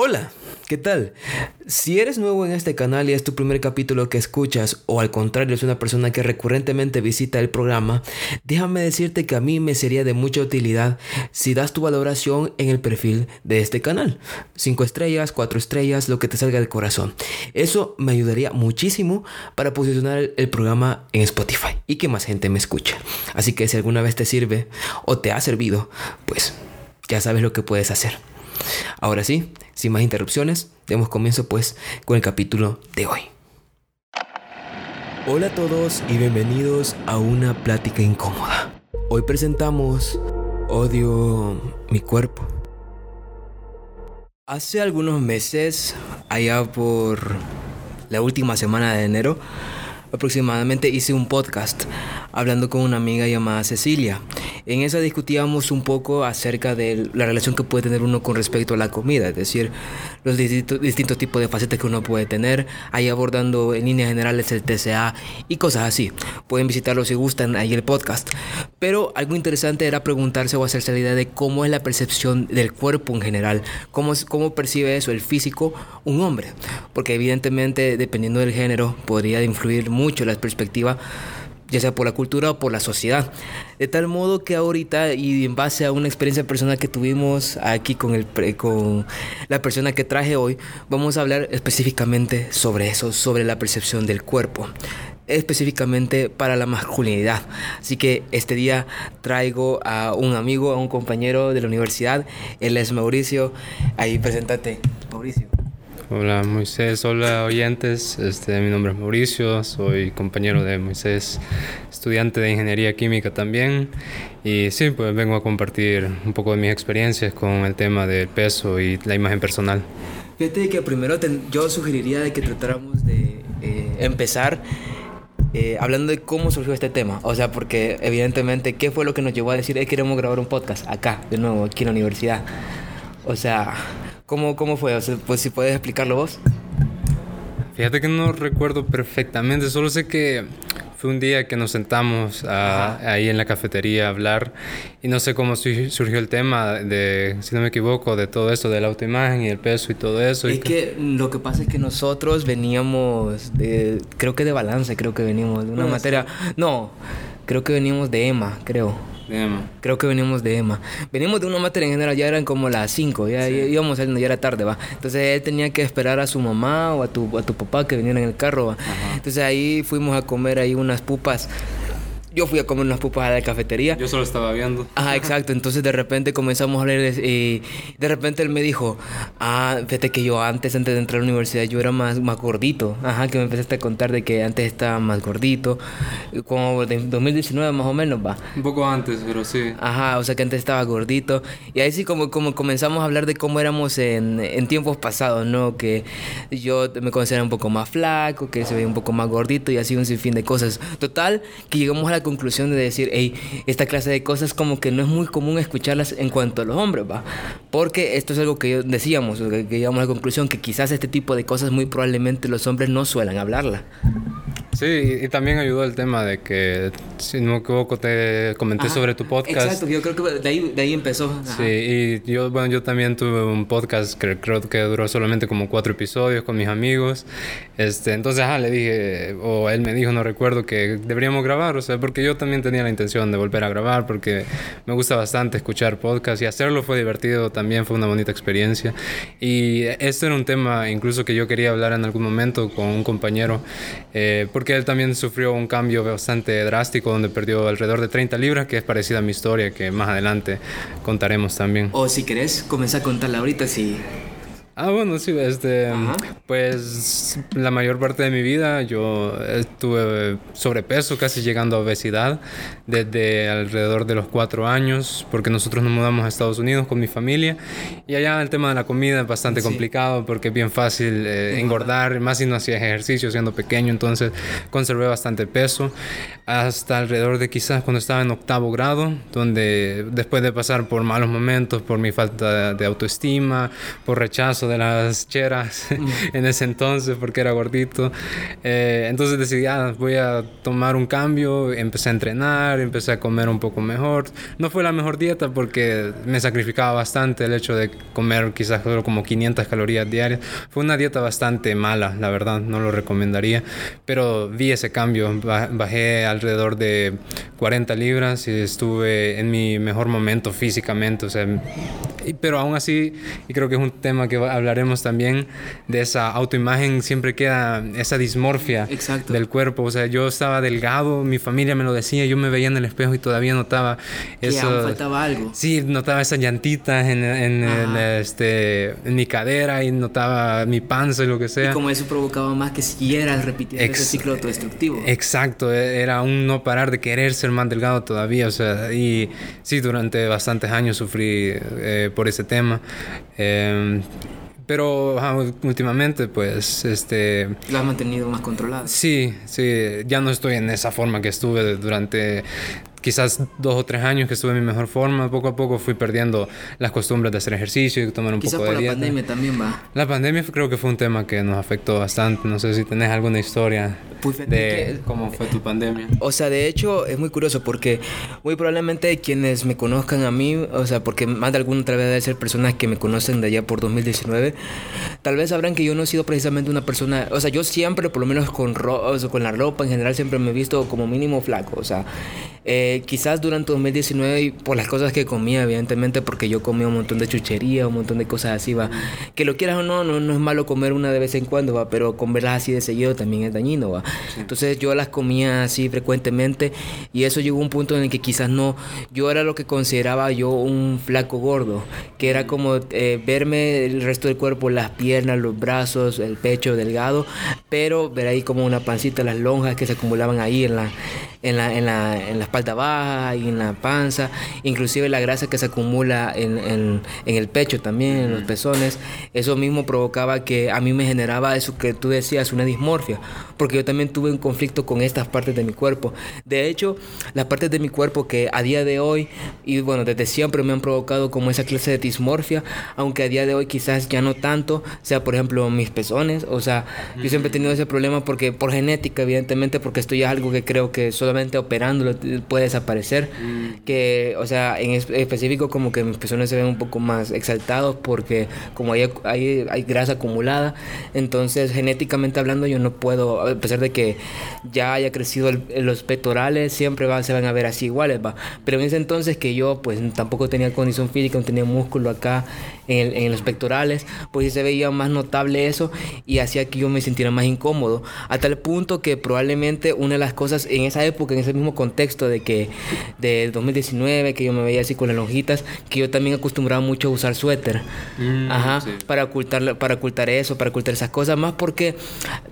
Hola, ¿qué tal? Si eres nuevo en este canal y es tu primer capítulo que escuchas o al contrario es una persona que recurrentemente visita el programa, déjame decirte que a mí me sería de mucha utilidad si das tu valoración en el perfil de este canal. 5 estrellas, 4 estrellas, lo que te salga del corazón. Eso me ayudaría muchísimo para posicionar el programa en Spotify y que más gente me escuche. Así que si alguna vez te sirve o te ha servido, pues ya sabes lo que puedes hacer. Ahora sí, sin más interrupciones, demos comienzo pues con el capítulo de hoy. Hola a todos y bienvenidos a una plática incómoda. Hoy presentamos Odio mi cuerpo. Hace algunos meses, allá por la última semana de enero, aproximadamente hice un podcast hablando con una amiga llamada Cecilia. En esa discutíamos un poco acerca de la relación que puede tener uno con respecto a la comida, es decir, los distintos, tipos de facetas que uno puede tener, ahí abordando en líneas generales el TCA y cosas así. Pueden visitarlo si gustan ahí el podcast. Pero algo interesante era preguntarse o hacerse la idea de cómo es la percepción del cuerpo en general, cómo, cómo percibe eso el físico un hombre, porque evidentemente dependiendo del género podría influir mucho la perspectiva ya sea por la cultura o por la sociedad. De tal modo que ahorita, y en base a una experiencia personal que tuvimos aquí con, el, con la persona que traje hoy, vamos a hablar específicamente sobre eso, sobre la percepción del cuerpo específicamente para la masculinidad. Así que este día traigo a un amigo, a un compañero de la universidad. Él es Mauricio. Ahí preséntate, Mauricio. Hola Moisés, hola oyentes, este, mi nombre es Mauricio, soy compañero de Moisés, estudiante de Ingeniería Química también. Y sí, pues vengo a compartir un poco de mis experiencias con el tema del peso y la imagen personal. Fíjate que primero yo sugeriría de que tratáramos de eh, empezar eh, hablando de cómo surgió este tema, o sea, porque evidentemente, ¿qué fue lo que nos llevó a decir, que queremos grabar un podcast acá, de nuevo, aquí en la universidad? O sea, ¿Cómo, cómo fue? pues si puedes explicarlo vos. Fíjate que no recuerdo perfectamente, solo sé que fue un día que nos sentamos ahí en la cafetería a hablar y no sé cómo surgió el tema de, si no me equivoco, de todo eso, de la autoimagen y el peso y todo eso. Es que lo que pasa es que nosotros veníamos de, creo que de balance, creo que veníamos de una materia, no, creo que veníamos de EMA, creo. Creo que venimos de Emma. Venimos de una materia en general, ya eran como las 5, ya íbamos saliendo, ya era tarde, va. Entonces él tenía que esperar a su mamá o a tu, a tu papá que vinieran en el carro, va. Entonces ahí fuimos a comer ahí unas pupas yo fui a comer unas pupas a la cafetería. Yo solo estaba viendo. Ajá, exacto. Entonces de repente comenzamos a hablar y de repente él me dijo, ah, fíjate que yo antes, antes de entrar a la universidad, yo era más, más gordito. Ajá, que me empezaste a contar de que antes estaba más gordito. Como de 2019 más o menos, va. Un poco antes, pero sí. Ajá, o sea que antes estaba gordito. Y ahí sí como, como comenzamos a hablar de cómo éramos en, en tiempos pasados, ¿no? Que yo me consideraba un poco más flaco, que se veía un poco más gordito y así un sinfín de cosas. Total, que llegamos a la conclusión de decir, hey, esta clase de cosas como que no es muy común escucharlas en cuanto a los hombres, va. Porque esto es algo que decíamos, que, que llegamos a la conclusión que quizás este tipo de cosas muy probablemente los hombres no suelen hablarla. Sí, y también ayudó el tema de que, si no me equivoco, te comenté sobre tu podcast. Exacto, yo creo que de ahí, de ahí empezó. Sí, y yo, bueno, yo también tuve un podcast que creo que duró solamente como cuatro episodios con mis amigos. Este, entonces, ajá, le dije, o él me dijo, no recuerdo, que deberíamos grabar, o sea, porque yo también tenía la intención de volver a grabar, porque me gusta bastante escuchar podcast y hacerlo fue divertido, también fue una bonita experiencia. Y este era un tema incluso que yo quería hablar en algún momento con un compañero, eh, porque que él también sufrió un cambio bastante drástico donde perdió alrededor de 30 libras, que es parecida a mi historia, que más adelante contaremos también. O si querés, comienza a contarla ahorita si Ah, bueno, sí, este, pues la mayor parte de mi vida yo estuve sobrepeso, casi llegando a obesidad, desde alrededor de los cuatro años, porque nosotros nos mudamos a Estados Unidos con mi familia. Y allá el tema de la comida es bastante complicado porque es bien fácil eh, engordar, más si no hacías ejercicio siendo pequeño, entonces conservé bastante peso. Hasta alrededor de quizás cuando estaba en octavo grado, donde después de pasar por malos momentos, por mi falta de autoestima, por rechazo de las cheras en ese entonces porque era gordito. Eh, entonces decidí, ah, voy a tomar un cambio, empecé a entrenar, empecé a comer un poco mejor. No fue la mejor dieta porque me sacrificaba bastante el hecho de comer quizás solo como 500 calorías diarias. Fue una dieta bastante mala, la verdad, no lo recomendaría, pero vi ese cambio, bajé alrededor de 40 libras y estuve en mi mejor momento físicamente, o sea, pero aún así, y creo que es un tema que hablaremos también, de esa autoimagen siempre queda esa dismorfia del cuerpo, o sea, yo estaba delgado, mi familia me lo decía, yo me veía en el espejo y todavía notaba eso. Que faltaba algo. Sí, notaba esas llantitas en, en, este, en mi cadera y notaba mi panza y lo que sea. Y como eso provocaba más que siguieras repitiendo ese ciclo autodestructivo. Exacto, e, era un no parar de querer ser más delgado todavía, o sea, y sí, durante bastantes años sufrí eh, por ese tema. Eh, pero últimamente, pues, este... Lo has mantenido más controlado. Sí, sí. Ya no estoy en esa forma que estuve durante quizás dos o tres años que estuve en mi mejor forma, poco a poco fui perdiendo las costumbres de hacer ejercicio y tomar un poco de por la pandemia también va. La pandemia creo que fue un tema que nos afectó bastante. No sé si tenés alguna historia pues, de cómo fue tu pandemia. O sea, de hecho es muy curioso porque muy probablemente quienes me conozcan a mí, o sea, porque más de alguna otra vez debe ser personas que me conocen de allá por 2019, tal vez sabrán que yo no he sido precisamente una persona, o sea, yo siempre, por lo menos con, con la ropa en general, siempre me he visto como mínimo flaco, o sea, eh, quizás durante 2019, por las cosas que comía, evidentemente, porque yo comía un montón de chuchería, un montón de cosas así, va. Que lo quieras o no, no, no es malo comer una de vez en cuando, va, pero comerlas así de seguido también es dañino, va. Entonces yo las comía así frecuentemente y eso llegó a un punto en el que quizás no, yo era lo que consideraba yo un flaco gordo, que era como eh, verme el resto del cuerpo, las piernas, los brazos, el pecho delgado, pero ver ahí como una pancita, las lonjas que se acumulaban ahí en la, en la, en la, en la espalda baja y en la panza, inclusive la grasa que se acumula en, en, en, el pecho también, en los pezones, eso mismo provocaba que a mí me generaba eso que tú decías, una dismorfia, porque yo también tuve un conflicto con estas partes de mi cuerpo. De hecho, las partes de mi cuerpo que a día de hoy, y bueno, desde siempre me han provocado como esa clase de dismorfia, aunque a día de hoy quizás ya no tanto, sea por ejemplo mis pezones, o sea, yo siempre he tenido ese problema porque por genética, evidentemente, porque esto ya es algo que creo que solo solamente operándolo puede desaparecer. Mm. Que, o sea, en específico como que mis pezones se ven un poco más exaltados porque como hay, hay, hay grasa acumulada, entonces genéticamente hablando yo no puedo, a pesar de que ya haya crecido los pectorales, siempre va, se van a ver así iguales, va. Pero en ese entonces que yo pues tampoco tenía condición física, no tenía músculo acá en, en los pectorales, pues se veía más notable eso y hacía que yo me sintiera más incómodo. A tal punto que probablemente una de las cosas en esa época, en ese mismo contexto de que de 2019, que yo me veía así con las lonjitas, que yo también acostumbraba mucho a usar suéter. Mm, Ajá, para ocultar para ocultar eso, para ocultar esas cosas, más porque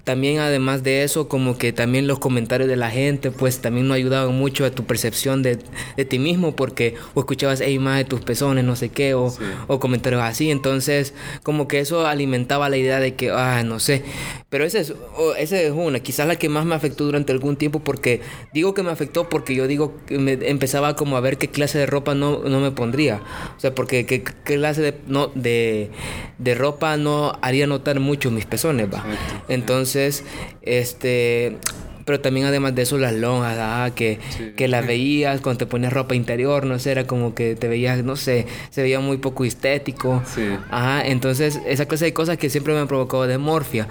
también además de eso, como que también los comentarios de la gente, pues también no ayudaban mucho a tu percepción de, de ti mismo, porque o escuchabas, hey, más de tus pezones, no sé qué, o, o comentarios así, entonces como que eso alimentaba la idea de que, ah, no sé, pero esa es, esa es una, quizás la que más me afectó durante algún tiempo, porque digo que me afectó porque yo digo que me empezaba como a ver qué clase de ropa no, no me pondría. O sea, porque qué, clase de, no, de, de, ropa no haría notar mucho mis pezones, va. Entonces, este pero también además de eso las lonjas, ah, que, que las veías cuando te ponías ropa interior, no sé, era como que te veías, no sé, se veía muy poco estético. Ajá, entonces esa clase de cosas que siempre me han provocado demorfia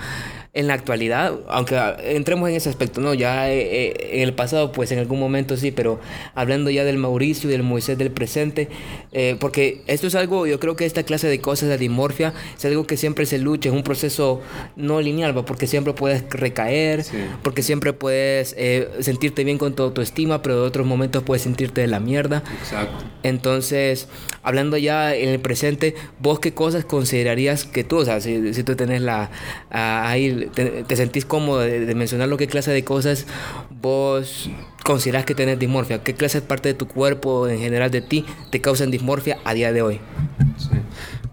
en la actualidad, aunque entremos en ese aspecto, no, ya eh, eh, en el pasado, pues en algún momento sí, pero hablando ya del Mauricio y del Moisés del presente, eh, porque esto es algo, yo creo que esta clase de cosas de dimorfia es algo que siempre se lucha, es un proceso no lineal, porque siempre puedes recaer, porque siempre puedes sentirte bien con tu autoestima, pero en otros momentos puedes sentirte de la mierda. Exacto. Entonces, hablando ya en el presente, vos qué cosas considerarías que tú, o sea, si, si tú tenés la, ahí te, sentís cómodo de, mencionar lo que clase de cosas vos consideras que tenés dismorfia, qué clase de parte de tu cuerpo, en general de ti, te causan dismorfia a día de hoy.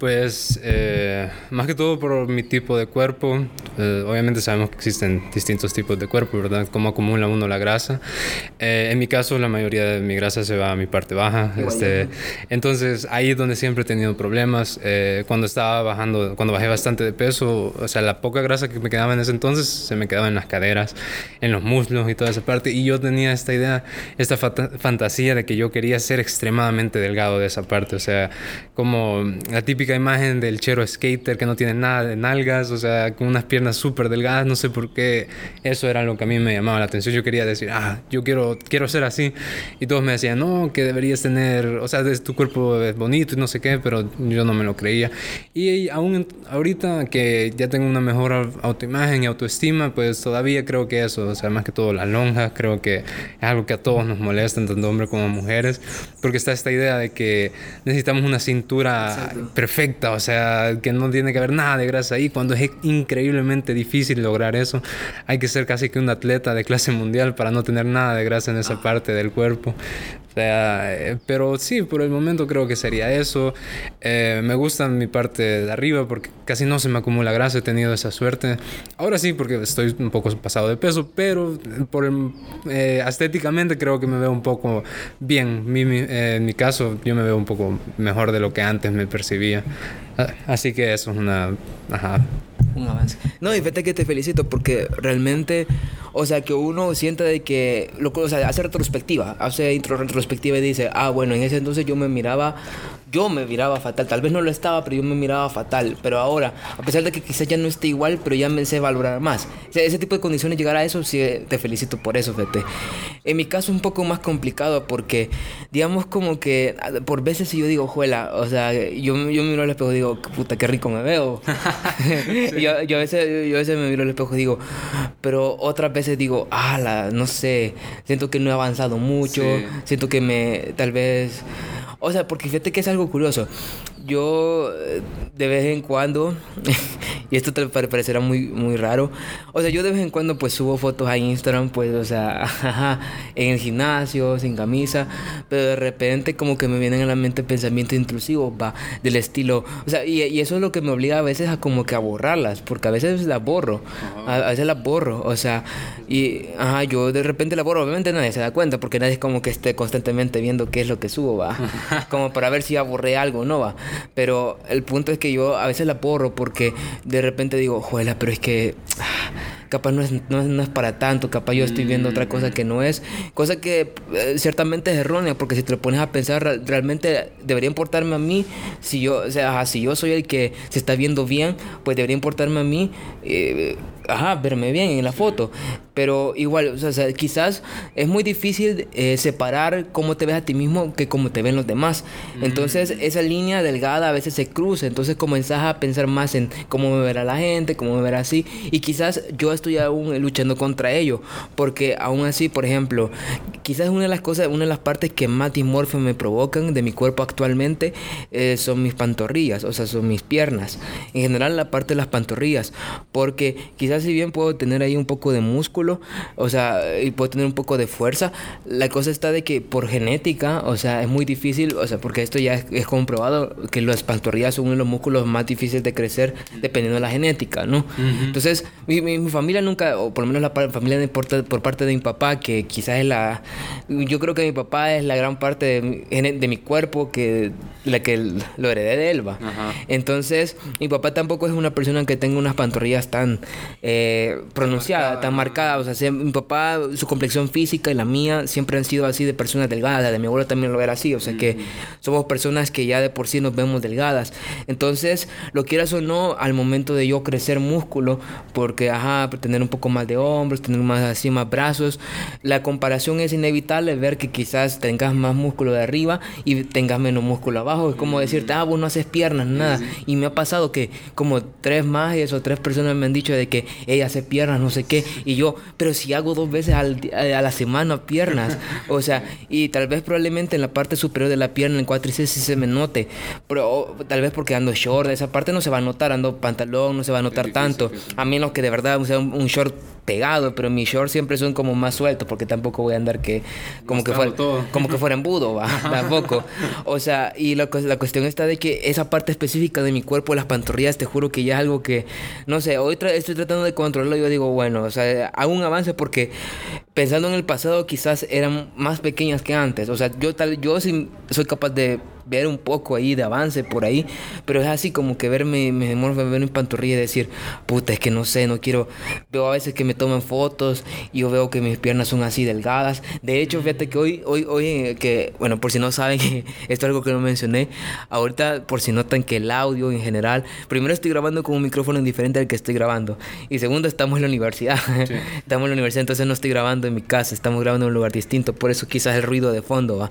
Pues eh, más que todo por mi tipo de cuerpo, Eh, obviamente sabemos que existen distintos tipos de cuerpo, ¿verdad? Cómo acumula uno la grasa. Eh, en mi caso, la mayoría de mi grasa se va a mi parte baja. Este, entonces, ahí es donde siempre he tenido problemas. Eh, cuando estaba bajando, cuando bajé bastante de peso, o sea, la poca grasa que me quedaba en ese entonces se me quedaba en las caderas, en los muslos y toda esa parte. Y yo tenía esta idea, esta fantasía de que yo quería ser extremadamente delgado de esa parte. O sea, como la típica imagen del chero skater que no tiene nada de nalgas, o sea, con unas piernas súper delgadas. No sé por qué eso era lo que a mí me llamaba la atención. Yo quería decir, ah, yo quiero, quiero ser así. Y todos me decían, no, que deberías tener, o sea, tu cuerpo es bonito y no sé qué, pero yo no me lo creía. Y aún ahorita que ya tengo una mejor autoimagen y autoestima, pues todavía creo que eso, o sea, más que todo las lonjas, creo que es algo que a todos nos molesta, tanto hombres como mujeres, porque está esta idea de que necesitamos una cintura perfecta, o sea, que no tiene que haber nada de grasa ahí, cuando es increíblemente difícil lograr eso. Hay que ser casi que un atleta de clase mundial para no tener nada de grasa en esa ah. parte del cuerpo. O sea, eh, pero sí, por el momento creo que sería eso. Eh, me gusta mi parte de arriba porque casi no se me acumula grasa, he tenido esa suerte. Ahora sí, porque estoy un poco pasado de peso, pero por eh, estéticamente creo que me veo un poco bien. en mi caso, yo me veo un poco mejor de lo que antes me percibía. Ah, así que eso es una... Ajá. Un avance. No, y fíjate que te felicito porque realmente, o sea, que uno sienta de que, lo, o sea, hace retrospectiva, hace retrospectiva y dice, ah, bueno, en ese entonces yo me miraba yo me miraba fatal. Tal vez no lo estaba, pero yo me miraba fatal. Pero ahora, a pesar de que quizás ya no esté igual, pero ya me sé valorar más. ese tipo de condiciones, llegar a eso, sí, te felicito por eso, Fete. En mi caso un poco más complicado porque, digamos, como que por veces si yo digo, juela, o sea, yo, yo miro al espejo y digo, puta, qué rico me veo. yo, yo, a veces, yo a veces me miro al espejo y digo, pero otras veces digo, ala, no sé, siento que no he avanzado mucho, siento que me, tal vez o sea, porque fíjate que es algo curioso. Yo eh, de vez en cuando, y esto te parecerá muy, muy raro, o sea, yo de vez en cuando pues subo fotos a Instagram, pues, o sea, en el gimnasio, sin camisa, pero de repente como que me vienen a la mente pensamientos intrusivos, va, del estilo, o sea, y, y, eso es lo que me obliga a veces a como que a borrarlas, porque a veces las borro, a, veces las borro, o sea, y, ajá, yo de repente las borro, obviamente nadie se da cuenta, porque nadie es como que esté constantemente viendo qué es lo que subo, va. como para ver si aburré algo, ¿no va? Pero el punto es que yo a veces la porro porque de repente digo, juela, pero es que capaz no es, no, es para tanto, capaz yo estoy viendo otra cosa que no es, cosa que eh, ciertamente es errónea, porque si te lo pones a pensar, realmente debería importarme a mí, si yo, o sea, si yo soy el que se está viendo bien, pues debería importarme a mí, eh, ajá, verme bien en la foto, pero igual, o sea, quizás es muy difícil eh, separar cómo te ves a ti mismo que cómo te ven los demás, entonces esa línea delgada a veces se cruza, entonces comenzás a pensar más en cómo me verá la gente, cómo me verá así, y quizás yo estoy aún luchando contra ello, porque aún así, por ejemplo, quizás una de las cosas, una de las partes que más dimorfia me provocan de mi cuerpo actualmente eh, son mis pantorrillas, o sea, son mis piernas. En general, la parte de las pantorrillas, porque quizás si bien puedo tener ahí un poco de músculo, o sea, y puedo tener un poco de fuerza, la cosa está de que por genética, o sea, es muy difícil, o sea, porque esto ya es, comprobado que las pantorrillas son uno de los músculos más difíciles de crecer dependiendo de la genética, ¿no? Entonces, mi, mi, mi familia nunca, o por lo menos la familia de, por, por, parte de mi papá, que quizás es la. Yo creo que mi papá es la gran parte de de mi cuerpo que la que lo heredé de él, va. Entonces, mi papá tampoco es una persona que tenga unas pantorrillas tan eh, pronunciadas, tan marcadas. O sea, mi papá, su complexión física y la mía siempre han sido así de personas delgadas. De mi abuelo también lo era así. O sea, que somos personas que ya de por sí nos vemos delgadas. Entonces, lo quieras o no, al momento de yo crecer músculo, porque, ajá, tener un poco más de hombros, tener más así, más brazos. La comparación es inevitable, ver que quizás tengas más músculo de arriba y tengas menos músculo abajo. Es como decirte, ah, vos no haces piernas, nada. Y me ha pasado que como tres más o tres personas me han dicho de que ella hace piernas, no sé qué. Y yo, pero si hago dos veces al, a la semana piernas, o sea, y tal vez probablemente en la parte superior de la pierna, en cuádriceps sí se me note, pero tal vez porque ando short, esa parte no se va a notar, ando pantalón, no se va a notar tanto, a menos que de verdad sea un, un short pegado, pero mis shorts siempre son como más sueltos porque tampoco voy a andar que como que fuera como que fuera embudo, va, tampoco. O sea, y la, cuestión está de que esa parte específica de mi cuerpo, las pantorrillas, te juro que ya es algo que no sé, hoy estoy tratando de controlarlo, yo digo, bueno, o sea, hago un avance porque pensando en el pasado quizás eran más pequeñas que antes, o sea, yo tal yo sí soy capaz de ver un poco ahí de avance por ahí, pero es así como que verme, me demoro ver mi pantorrilla y decir, puta, es que no sé, no quiero, veo a veces que me toman fotos y yo veo que mis piernas son así delgadas, de hecho, fíjate que hoy, hoy, hoy, que, bueno, por si no saben, esto es algo que no mencioné, ahorita por si notan que el audio en general, primero estoy grabando con un micrófono diferente al que estoy grabando, y segundo, estamos en la universidad, estamos en la universidad, entonces no estoy grabando en mi casa, estamos grabando en un lugar distinto, por eso quizás el ruido de fondo, va.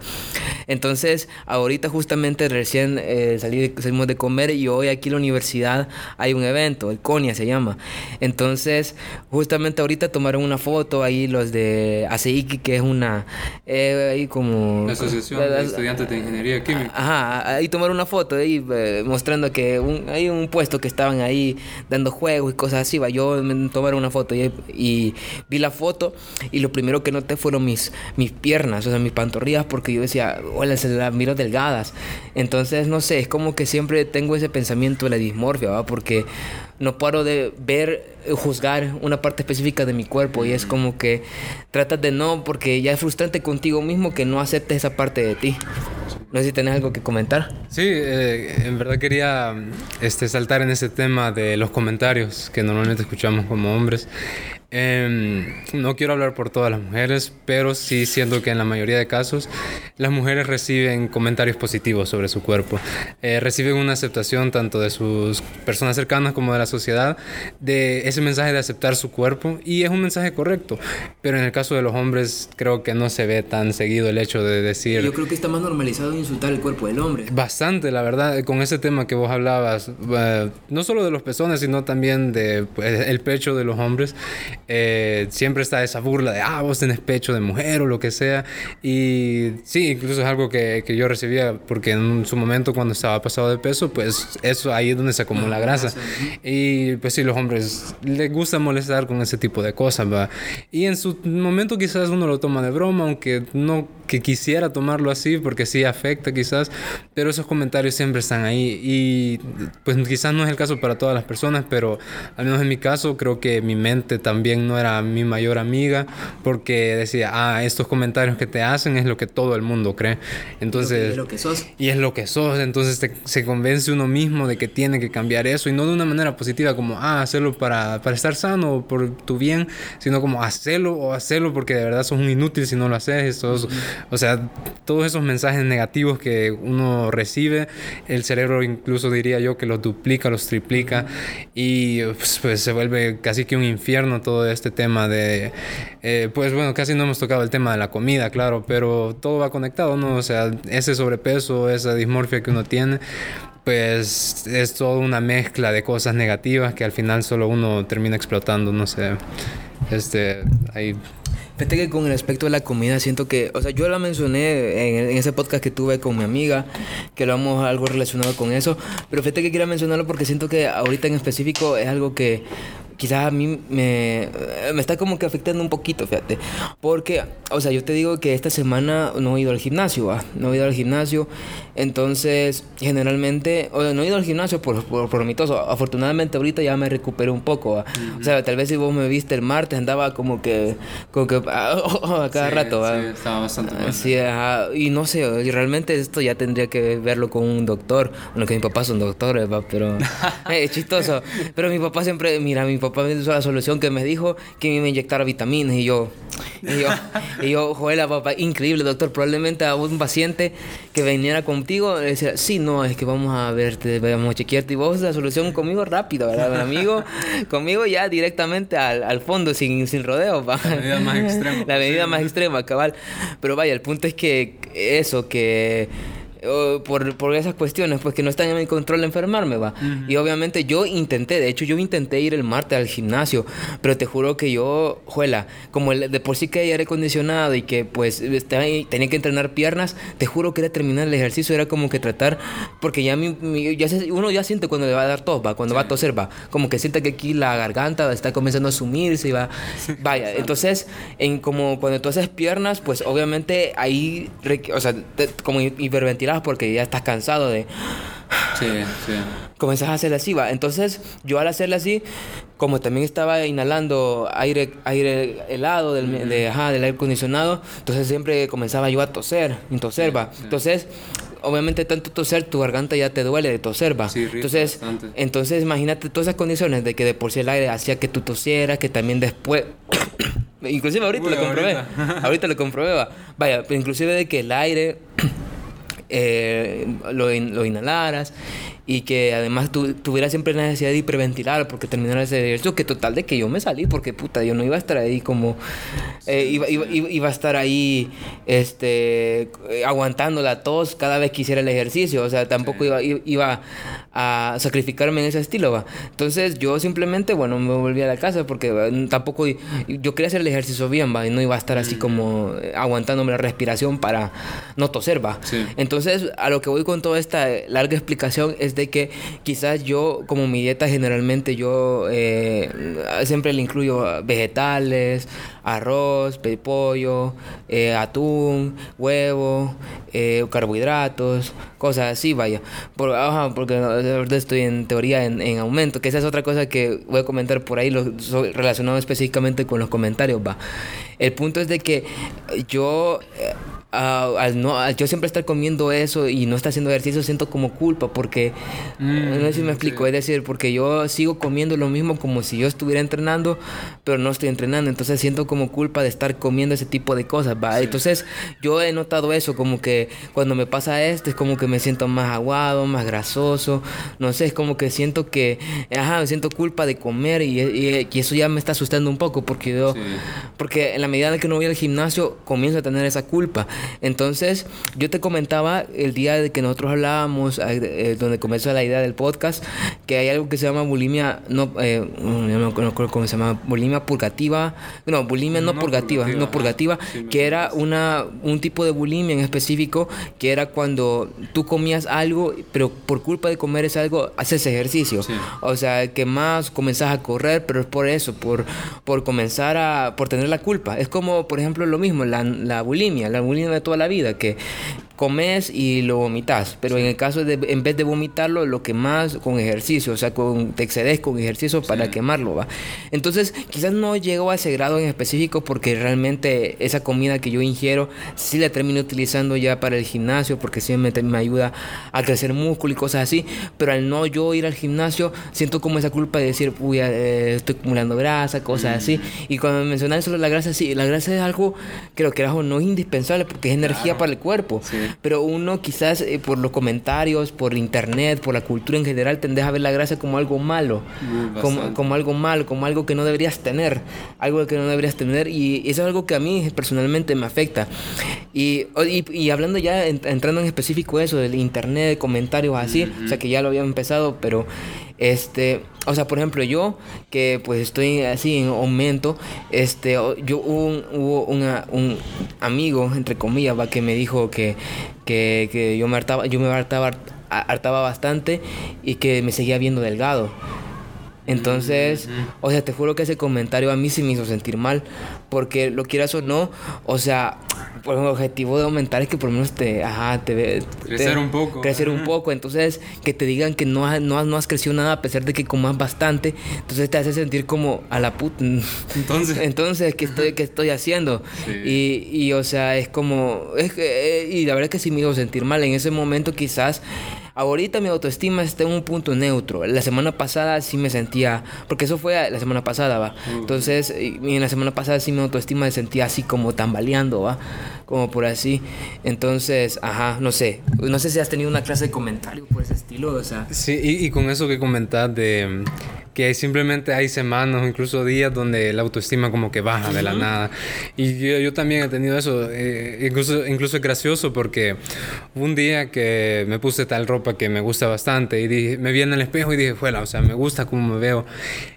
Entonces, ahorita justamente recién eh, salí salimos de comer y hoy aquí en la universidad hay un evento, el CONIA se llama. Entonces, justamente ahorita tomaron una foto ahí los de ACIC, que es una, eh, ahí como... La Asociación de Estudiantes de Ingeniería Química. Ajá, ahí tomaron una foto ahí eh, mostrando que un, hay un puesto que estaban ahí dando juegos y cosas así, va. Yo me tomaron una foto y, y, vi la foto y lo primero que noté fueron mis, mis piernas, o sea, mis pantorrillas, porque yo decía, hola, se las miro delgadas. Entonces, no sé, es como que siempre tengo ese pensamiento de la dismorfia. Porque no paro de ver, eh, juzgar una parte específica de mi cuerpo y es como que tratas de no, porque ya es frustrante contigo mismo que no aceptes esa parte de ti. No sé si tenés algo que comentar. Sí, eh, en verdad quería este, saltar en ese tema de los comentarios que normalmente escuchamos como hombres. Eh, no quiero hablar por todas las mujeres, pero sí siento que en la mayoría de casos las mujeres reciben comentarios positivos sobre su cuerpo. Eh, reciben una aceptación tanto de sus personas cercanas como de la sociedad de ese mensaje de aceptar su cuerpo y es un mensaje correcto. Pero en el caso de los hombres creo que no se ve tan seguido el hecho de decir... Yo creo que está más normalizado insultar el cuerpo del hombre. Bastante, la verdad, con ese tema que vos hablabas, uh, no solo de los pezones, sino también de pues, el pecho de los hombres. Eh, siempre está esa burla de, ah, vos tenés pecho de mujer o lo que sea. Y sí, incluso es algo que, que yo recibía porque en su momento cuando estaba pasado de peso, pues eso ahí es donde se acumula grasa. Y pues sí, los hombres les gusta molestar con ese tipo de cosas, ¿va? Y en su momento quizás uno lo toma de broma, aunque no que quisiera tomarlo así porque sí afecta quizás, pero esos comentarios siempre están ahí y pues quizás no es el caso para todas las personas, pero al menos en mi caso creo que mi mente también no era mi mayor amiga porque decía, ah, estos comentarios que te hacen es lo que todo el mundo cree. Entonces... Y es lo que sos. Y es lo que sos, entonces se convence uno mismo de que tiene que cambiar eso y no de una manera positiva como, ah, hacerlo para, para estar sano o por tu bien, sino como hacerlo o hacerlo porque de verdad sos un inútil si no lo haces, sos, o sea, todos esos mensajes negativos que uno recibe, el cerebro incluso diría yo que los duplica, los triplica y pues, pues se vuelve casi que un infierno todo este tema de, eh, pues bueno, casi no hemos tocado el tema de la comida, claro, pero todo va conectado, ¿no? O sea, ese sobrepeso, esa dismorfia que uno tiene, pues es toda una mezcla de cosas negativas que al final solo uno termina explotando, no sé. Este, ahí Fíjate que con el aspecto de la comida siento que, o sea, yo la mencioné en, en, ese podcast que tuve con mi amiga, que lo vamos algo relacionado con eso, pero fíjate que quiero mencionarlo porque siento que ahorita en específico es algo que quizás a mí me, me está como que afectando un poquito, fíjate. Porque, o sea, yo te digo que esta semana no he ido al gimnasio, ¿va? No he ido al gimnasio. Entonces, generalmente, o sea, no he ido al gimnasio por, por, por mi. Afortunadamente, ahorita ya me recuperé un poco, ¿va? Uh -huh. O sea, tal vez si vos me viste el martes, andaba como que, como que a cada sí, rato, ¿va? Sí, estaba bastante mal. Sí, ajá. Y no sé, y realmente esto ya tendría que verlo con un doctor. Bueno, que mi papá son doctores, ¿va? Pero es chistoso. Pero mi papá siempre, mira, mi papá me hizo la solución que me dijo que me iba a inyectar vitaminas y yo, y yo, y yo, joder, papá, increíble, doctor. Probablemente a un paciente que viniera contigo le decía, sí, no, es que vamos a verte, vamos a chequearte. Y vos la solución conmigo rápido, ¿verdad? amigo, conmigo ya directamente al, al fondo, sin, sin rodeos, ¿va? La medida más extrema. La medida más extrema, cabal. Pero vaya, el punto es que eso, que por, por esas cuestiones, pues que no están en mi control enfermarme, va. Y obviamente yo intenté, de hecho yo intenté ir el martes al gimnasio, pero te juro que yo, juela, como el, de por sí que hay aire acondicionado y que pues tenía que entrenar piernas, te juro que era terminar el ejercicio, era como que tratar, porque ya, mi, ya uno ya siente cuando le va a dar tos, va, cuando va a toser, va, como que siente que aquí la garganta está comenzando a sumirse y va, vaya, entonces, en como cuando tú haces piernas, pues obviamente ahí, o sea, como porque ya estás cansado de... Sí, sí. Comenzás a hacerla así, va. Entonces, yo al hacerla así, como también estaba inhalando aire, aire helado del, de, ajá, del aire acondicionado, entonces siempre comenzaba yo a toser, y toser, va. Entonces, obviamente tanto toser, tu garganta ya te duele de toser, va. Sí, entonces, entonces imagínate todas esas condiciones de que de por sí el aire hacía que tú tosieras, que también después... inclusive ahorita lo comprobé. Ahorita. lo comprobé, va. Vaya, inclusive de que el aire eh, lo, lo, inhalaras y que además tu, tuviera siempre la necesidad de hiperventilar porque terminara ese ejercicio, que total de que yo me salí porque puta, yo no iba a estar ahí como, eh, iba, iba, iba, a estar ahí este, aguantando la tos cada vez que hiciera el ejercicio, o sea, tampoco iba, iba a sacrificarme en ese estilo, va. Entonces yo simplemente, bueno, me volví a la casa porque tampoco, yo quería hacer el ejercicio bien, va, y no iba a estar así como aguantándome la respiración para no toser, va. Entonces, a lo que voy con toda esta larga explicación es de que quizás yo, como mi dieta generalmente, yo eh, siempre le incluyo vegetales, arroz, pollo, eh, atún, huevo, eh, carbohidratos, cosas así, vaya. Por, porque de verdad estoy en teoría en, aumento, que esa es otra cosa que voy a comentar por ahí lo, relacionado específicamente con los comentarios, va. El punto es de que yo al, no, yo siempre estar comiendo eso y no estar haciendo ejercicio, siento como culpa porque, mm, no sé si me explico, es decir, porque yo sigo comiendo lo mismo como si yo estuviera entrenando, pero no estoy entrenando, entonces siento como culpa de estar comiendo ese tipo de cosas, ¿va? Entonces yo he notado eso, como que cuando me pasa esto es como que me siento más aguado, más grasoso, no sé, es como que siento que, ajá, me siento culpa de comer y, y, eso ya me está asustando un poco porque yo, porque en la medida que no voy al gimnasio comienzo a tener esa culpa. Entonces, yo te comentaba el día de que nosotros hablábamos, eh, donde comenzó la idea del podcast, que hay algo que se llama bulimia, no, eh, no, acuerdo cómo se llama, bulimia purgativa, no, bulimia no, purgativa, no purgativa, que era una, un tipo de bulimia en específico, que era cuando tú comías algo, pero por culpa de comer ese algo, haces ejercicio. O sea, que más comenzás a correr, pero es por eso, por, por comenzar a, por tener la culpa. Es como, por ejemplo, lo mismo, la, la bulimia, la bulimia de toda la vida, que comes y lo vomitas, pero en el caso de, en vez de vomitarlo, lo que más con ejercicio, o sea, con, te excedes con ejercicio para quemarlo, ¿va? Entonces, quizás no llego a ese grado en específico porque realmente esa comida que yo ingiero, sí la termino utilizando ya para el gimnasio, porque sí me, me ayuda a crecer músculo y cosas así, pero al no yo ir al gimnasio, siento como esa culpa de decir, uy, eh, estoy acumulando grasa, cosas así, mm. y cuando me mencionas eso la grasa, sí, la grasa es algo, creo que no es indispensable porque es energía para el cuerpo. Pero uno quizás eh, por los comentarios, por internet, por la cultura en general, tendés a ver la grasa como algo malo. como, como, algo malo, como algo que no deberías tener. Algo que no deberías tener. Y eso es algo que a mí personalmente me afecta. Y, y, hablando ya, entrando en específico eso del internet, comentarios así, o sea que ya lo había empezado, pero este, o sea, por ejemplo, yo que pues estoy así en aumento, este, yo hubo, un amigo, entre comillas, va, que me dijo que, que, yo me hartaba, yo me hartaba, hartaba bastante y que me seguía viendo delgado. Entonces, o sea, te juro que ese comentario a mí sí me hizo sentir mal, porque lo quieras o no, o sea, por el objetivo de aumentar es que por lo menos te, ajá, te crecer un poco. Crecer un poco, entonces que te digan que no, no, no has crecido nada a pesar de que comas bastante, entonces te hace sentir como a la puta. Entonces, entonces ¿qué estoy, qué estoy haciendo? Y, y, o sea, es como, es que, y la verdad es que sí me hizo sentir mal, en ese momento quizás Ahorita mi autoestima está en un punto neutro. La semana pasada sí me sentía, porque eso fue la semana pasada, va. Entonces, en la semana pasada sí mi autoestima me sentía así como tambaleando, va. Como por así. Entonces, ajá, no sé. No sé si has tenido una clase de comentario por ese estilo, o sea. Sí, y, con eso que comentas de que simplemente hay semanas o incluso días donde la autoestima como que baja de la nada. Y yo, yo, también he tenido eso, eh, incluso, incluso es gracioso porque un día que me puse tal ropa que me gusta bastante y dije, me vi en el espejo y dije, fuera, o sea, me gusta cómo me veo.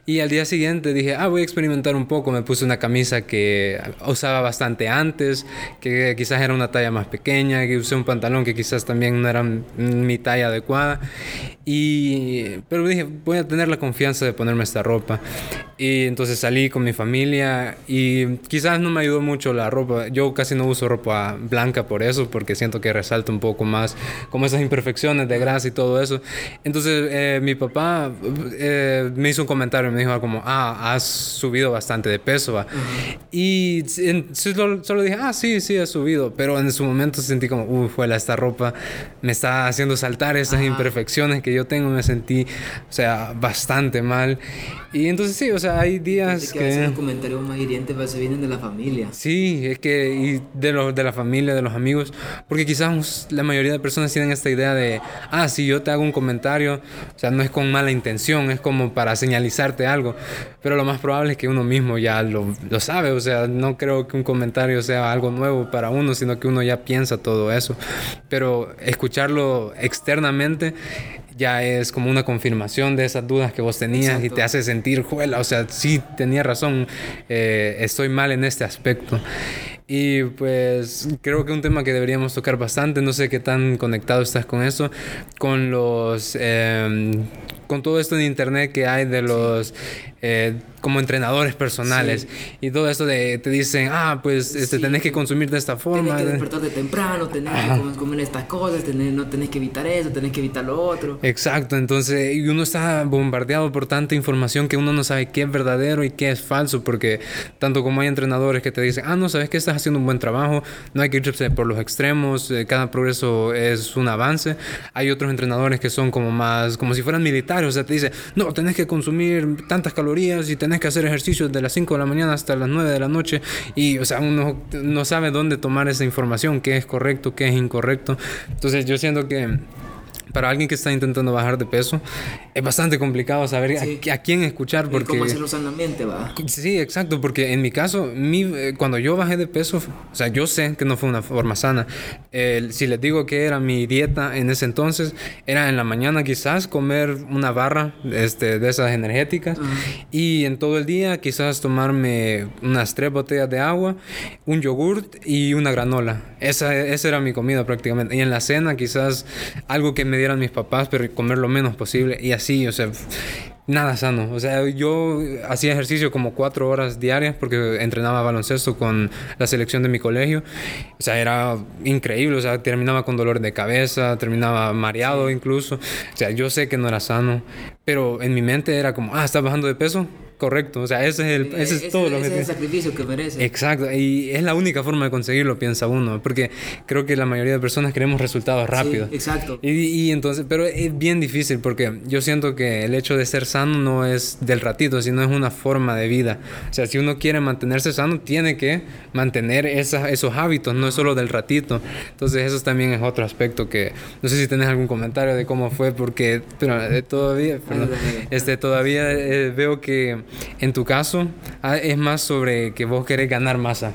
Y al día siguiente dije, ah, voy a experimentar un poco, me puse una camisa que usaba bastante antes, que quizás era una talla más pequeña, que usé un pantalón que quizás también no era mi talla adecuada. Y, pero dije, voy a tener la confianza de ponerme esta ropa. Y entonces salí con mi familia y quizás no me ayudó mucho la ropa. Yo casi no uso ropa blanca por eso, porque siento que resalta un poco más como esas imperfecciones de grasa y todo eso. Entonces eh, mi papá eh, me hizo un comentario, me dijo como, ah, has subido bastante de peso. Y solo, solo, dije, ah, sí, sí, he subido. Pero en su momento sentí como, uy, fue esta ropa me está haciendo saltar esas imperfecciones que yo tengo. Me sentí, o sea, bastante mal. Y entonces sí, o sea, hay días que... que... los comentarios más hirientes se vienen de la familia. Sí, es que y de, los de la familia, de los amigos, porque quizás la mayoría de personas tienen esta idea de, ah, si yo te hago un comentario, o sea, no es con mala intención, es como para señalizarte algo, pero lo más probable es que uno mismo ya lo, lo sabe, o sea, no creo que un comentario sea algo nuevo para uno, sino que uno ya piensa todo eso, pero escucharlo externamente ya es como una confirmación de esas dudas que vos tenías y te hace sentir, juela, o sea, sí, tenía razón, eh, estoy mal en este aspecto. Y pues creo que un tema que deberíamos tocar bastante, no sé qué tan conectado estás con eso, con los... Em, con todo esto de internet que hay de los eh, como entrenadores personales. Y todo esto de te dicen ah pues este, tenés que consumir de esta forma tenés que despertarte temprano tenés que comer estas cosas tenés, no tenés que evitar eso tenés que evitar lo otro. Exacto entonces y uno está bombardeado por tanta información que uno no sabe qué es verdadero y qué es falso porque tanto como hay entrenadores que te dicen ah no sabes que estás haciendo un buen trabajo no hay que irse por los extremos eh, cada progreso es un avance hay otros entrenadores que son como más como si fueran militares o sea te dicen no tenés que consumir tantas calorías y tenés que hacer ejercicios de las 5 de la mañana hasta las 9 de la noche y, o sea, uno no sabe dónde tomar esa información, qué es correcto, qué es incorrecto. Entonces yo siento que para alguien que está intentando bajar de peso, es bastante complicado saber a, quién escuchar. Porque, ¿Cómo hacerlo sanamente, va? Sí, exacto, porque en mi caso, mi, eh, cuando yo bajé de peso, o sea, yo sé que no fue una forma sana. si les digo que era mi dieta en ese entonces, era en la mañana quizás comer una barra este, de esas energéticas y en todo el día quizás tomarme unas tres botellas de agua, un yogurt y una granola. Esa, esa era mi comida prácticamente. Y en la cena quizás algo que me dieran mis papás, pero comer lo menos posible y así, o sea, nada sano. O sea, yo hacía ejercicio como cuatro horas diarias porque entrenaba baloncesto con la selección de mi colegio. O sea, era increíble. O sea, terminaba con dolor de cabeza, terminaba mareado incluso. O sea, yo sé que no era sano, pero en mi mente era como, ah, estás bajando de peso, correcto. O sea, ese es, el, ese es todo lo que... es el sacrificio que merece. Exacto. Y es la única forma de conseguirlo, piensa uno. Porque creo que la mayoría de personas queremos resultados rápidos. exacto. Y, y, entonces, pero es bien difícil porque yo siento que el hecho de ser sano no es del ratito, sino es una forma de vida. O sea, si uno quiere mantenerse sano, tiene que mantener esa, esos hábitos, no es solo del ratito. Entonces, eso también es otro aspecto que no sé si tenés algún comentario de cómo fue, porque pero, eh, todavía, este, todavía eh, veo que en tu caso ah, es más sobre que vos querés ganar masa.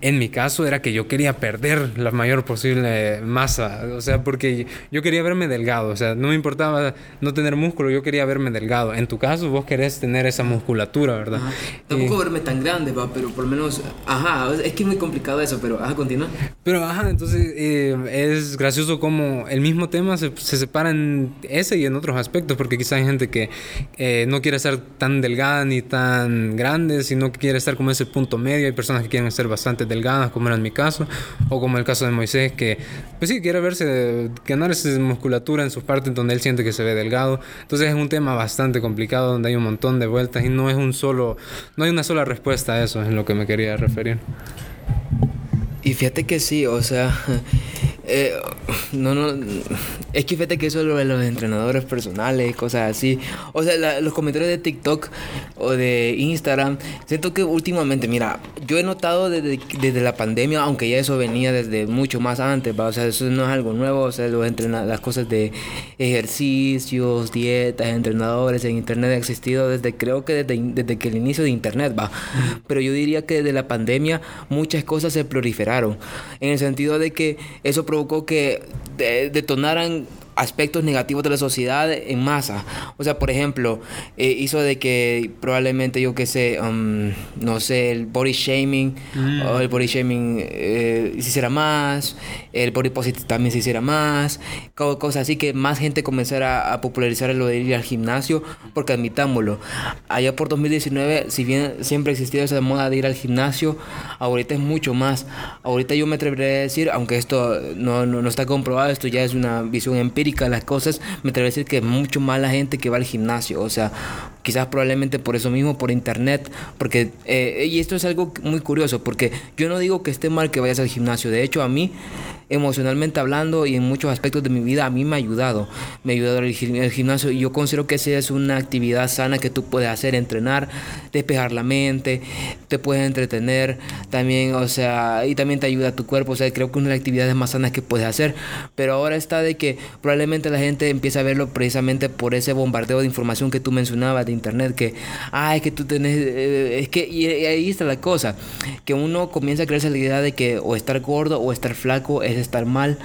En mi caso era que yo quería perder la mayor posible masa. O sea, porque yo quería verme delgado. O sea, no me importaba no tener músculo, yo quería verme delgado. En tu caso vos querés tener esa musculatura, ¿verdad? Tampoco verme tan grande, va, pero por lo menos, ajá, es que es muy complicado eso, pero ajá, continúa. Pero ajá, entonces eh, es gracioso como el mismo tema se, se, separa en ese y en otros aspectos, porque quizá hay gente que eh, no quiere ser tan delgada ni tan grande, sino que quiere estar como ese punto medio. Hay personas que quieren ser bastante delgadas, como era en mi caso, o como el caso de Moisés, que pues sí, quiere verse, ganar esa musculatura en sus partes donde él siente que se ve delgado. Entonces es un tema bastante complicado, donde hay un montón de vueltas y no es un solo, no hay una sola respuesta a eso, es lo que me quería referir. Y fíjate que sí, o sea, eh, no, no, es que fíjate que eso lo de los entrenadores personales, cosas así. O sea, los comentarios de TikTok o de Instagram, siento que últimamente, mira, yo he notado desde, desde la pandemia, aunque ya eso venía desde mucho más antes, o sea, eso no es algo nuevo, o sea, los las cosas de ejercicios, dietas, entrenadores en internet ha existido desde, creo que desde, desde que el inicio de internet, va. Pero yo diría que desde la pandemia muchas cosas se proliferaron, en el sentido de que eso provocó que detonaran aspectos negativos de la sociedad en masa. O sea, por ejemplo, eh, hizo de que probablemente yo que sé, um, no sé, el body shaming mm. o el body shaming eh, se hiciera más, el body positive también se hiciera más, cosas así que más gente comenzara a popularizar lo de ir al gimnasio, porque admitámoslo, allá por 2019, si bien siempre existido esa moda de ir al gimnasio, ahorita es mucho más. Ahorita yo me atrevería a decir, aunque esto no, no, no está comprobado, esto ya es una visión empírica, las cosas, me atrevo a decir que mucho más la gente que va al gimnasio. O sea, quizás probablemente por eso mismo, por internet. Porque, eh, y esto es algo muy curioso, porque yo no digo que esté mal que vayas al gimnasio. De hecho, a mí emocionalmente hablando y en muchos aspectos de mi vida a mí me ha ayudado. Me ha ayudado el, gimnasio y yo considero que esa es una actividad sana que tú puedes hacer, entrenar, despejar la mente, te puedes entretener también, o sea, y también te ayuda a tu cuerpo, o sea, creo que una de las actividades más sanas que puedes hacer. Pero ahora está de que probablemente la gente empieza a verlo precisamente por ese bombardeo de información que tú mencionabas de internet, que, ah, es que tú tenés, eh, es que, y, ahí está la cosa, que uno comienza a creerse la idea de que o estar gordo o estar flaco es estar mal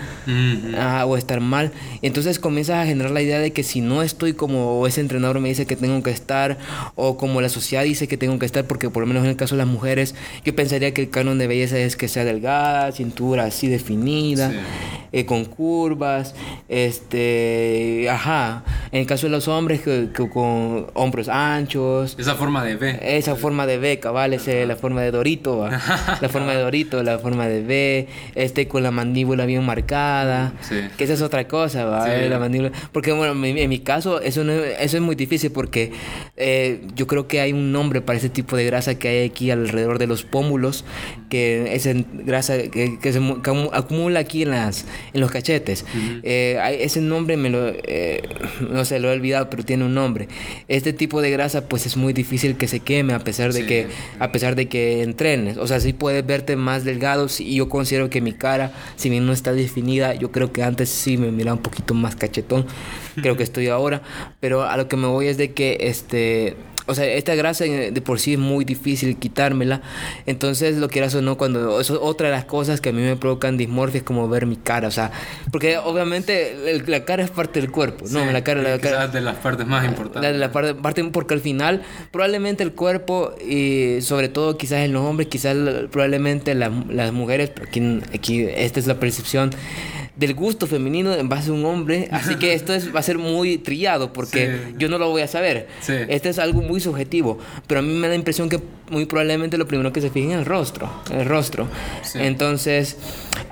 ah, o estar mal. Entonces comienzas a generar la idea de que si no estoy como ese entrenador me dice que tengo que estar o como la sociedad dice que tengo que estar, porque por lo menos en el caso de las mujeres, yo pensaría que el canon de belleza es que sea delgada, cintura así definida, eh, con curvas, este, ajá. En el caso de los hombres, que, con hombros anchos. Esa forma de B. Esa forma de B, cabal, la forma de Dorito, la forma de Dorito, la forma de B, este con la mandíbula bien marcada, que esa es otra cosa, ¿va? La mandíbula. Porque, bueno, en mi, caso, eso, eso es muy difícil porque eh, yo creo que hay un nombre para ese tipo de grasa que hay aquí alrededor de los pómulos, que esa grasa que, se acumula aquí en, las, en los cachetes. Eh, ese nombre me lo, eh, no sé, lo he olvidado, pero tiene un nombre. Este tipo de grasa, pues es muy difícil que se queme a pesar de que, a pesar de que entrenes. O sea, sí puedes verte más delgado y yo considero que mi cara, si no está definida, yo creo que antes sí me miraba un poquito más cachetón, creo que estoy ahora, pero a lo que me voy es de que este o sea, esta grasa de por sí es muy difícil quitármela. Entonces, lo quieras o no, cuando. Eso es otra de las cosas que a mí me provocan dismorfia, es como ver mi cara. O sea, porque obviamente la cara es parte del cuerpo, ¿no? la cara. La cara de las partes más importantes. La de la parte, parte, porque al final, probablemente el cuerpo, y sobre todo quizás en los hombres, quizás probablemente las mujeres, pero aquí, aquí esta es la percepción del gusto femenino en base a un hombre. Así que esto es, va a ser muy trillado porque yo no lo voy a saber. Sí. Esto es algo muy subjetivo. Pero a mí me da la impresión que muy probablemente lo primero que se fijen es el rostro. El rostro. Entonces,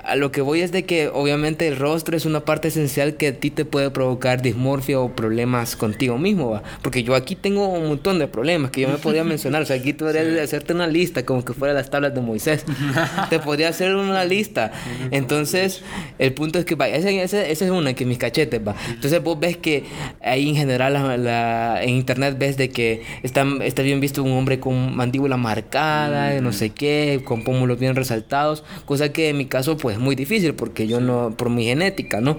a lo que voy es de que obviamente el rostro es una parte esencial que a ti te puede provocar dismorfia o problemas contigo mismo. ¿va? Porque yo aquí tengo un montón de problemas que yo me podría mencionar. O sea, aquí podría hacerte una lista como que fuera las tablas de Moisés. te podría hacer una lista. Entonces, el punto es que, va, esa, es una, que mis cachetes, va. Entonces vos ves que ahí en general la, en internet ves de que está, está bien visto un hombre con mandíbula marcada, no sé qué, con pómulos bien resaltados, cosa que en mi caso pues es muy difícil porque yo no, por mi genética, ¿no?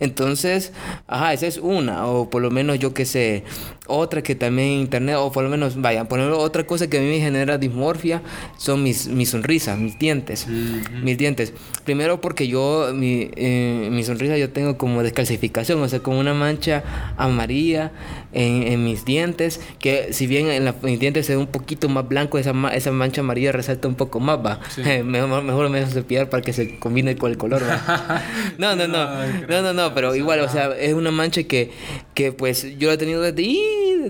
Entonces, ajá, esa es una, o por lo menos yo que sé, otra que también en internet, o por lo menos, vaya, por otra cosa que a mí me genera dismorfia son mis, mis sonrisas, mis dientes. Mis dientes. Primero porque yo, mi, eh, mi sonrisa yo tengo como descalcificación, o sea, como una mancha amarilla en, en mis dientes, que si bien en, la, mis dientes se ve un poquito más blanco, esa, esa mancha amarilla resalta un poco más, va. mejor, mejor me dejo cepillar para que se combine con el color, va. no, no, no, no, no, no, pero igual, o sea, es una mancha que, que pues yo la he tenido desde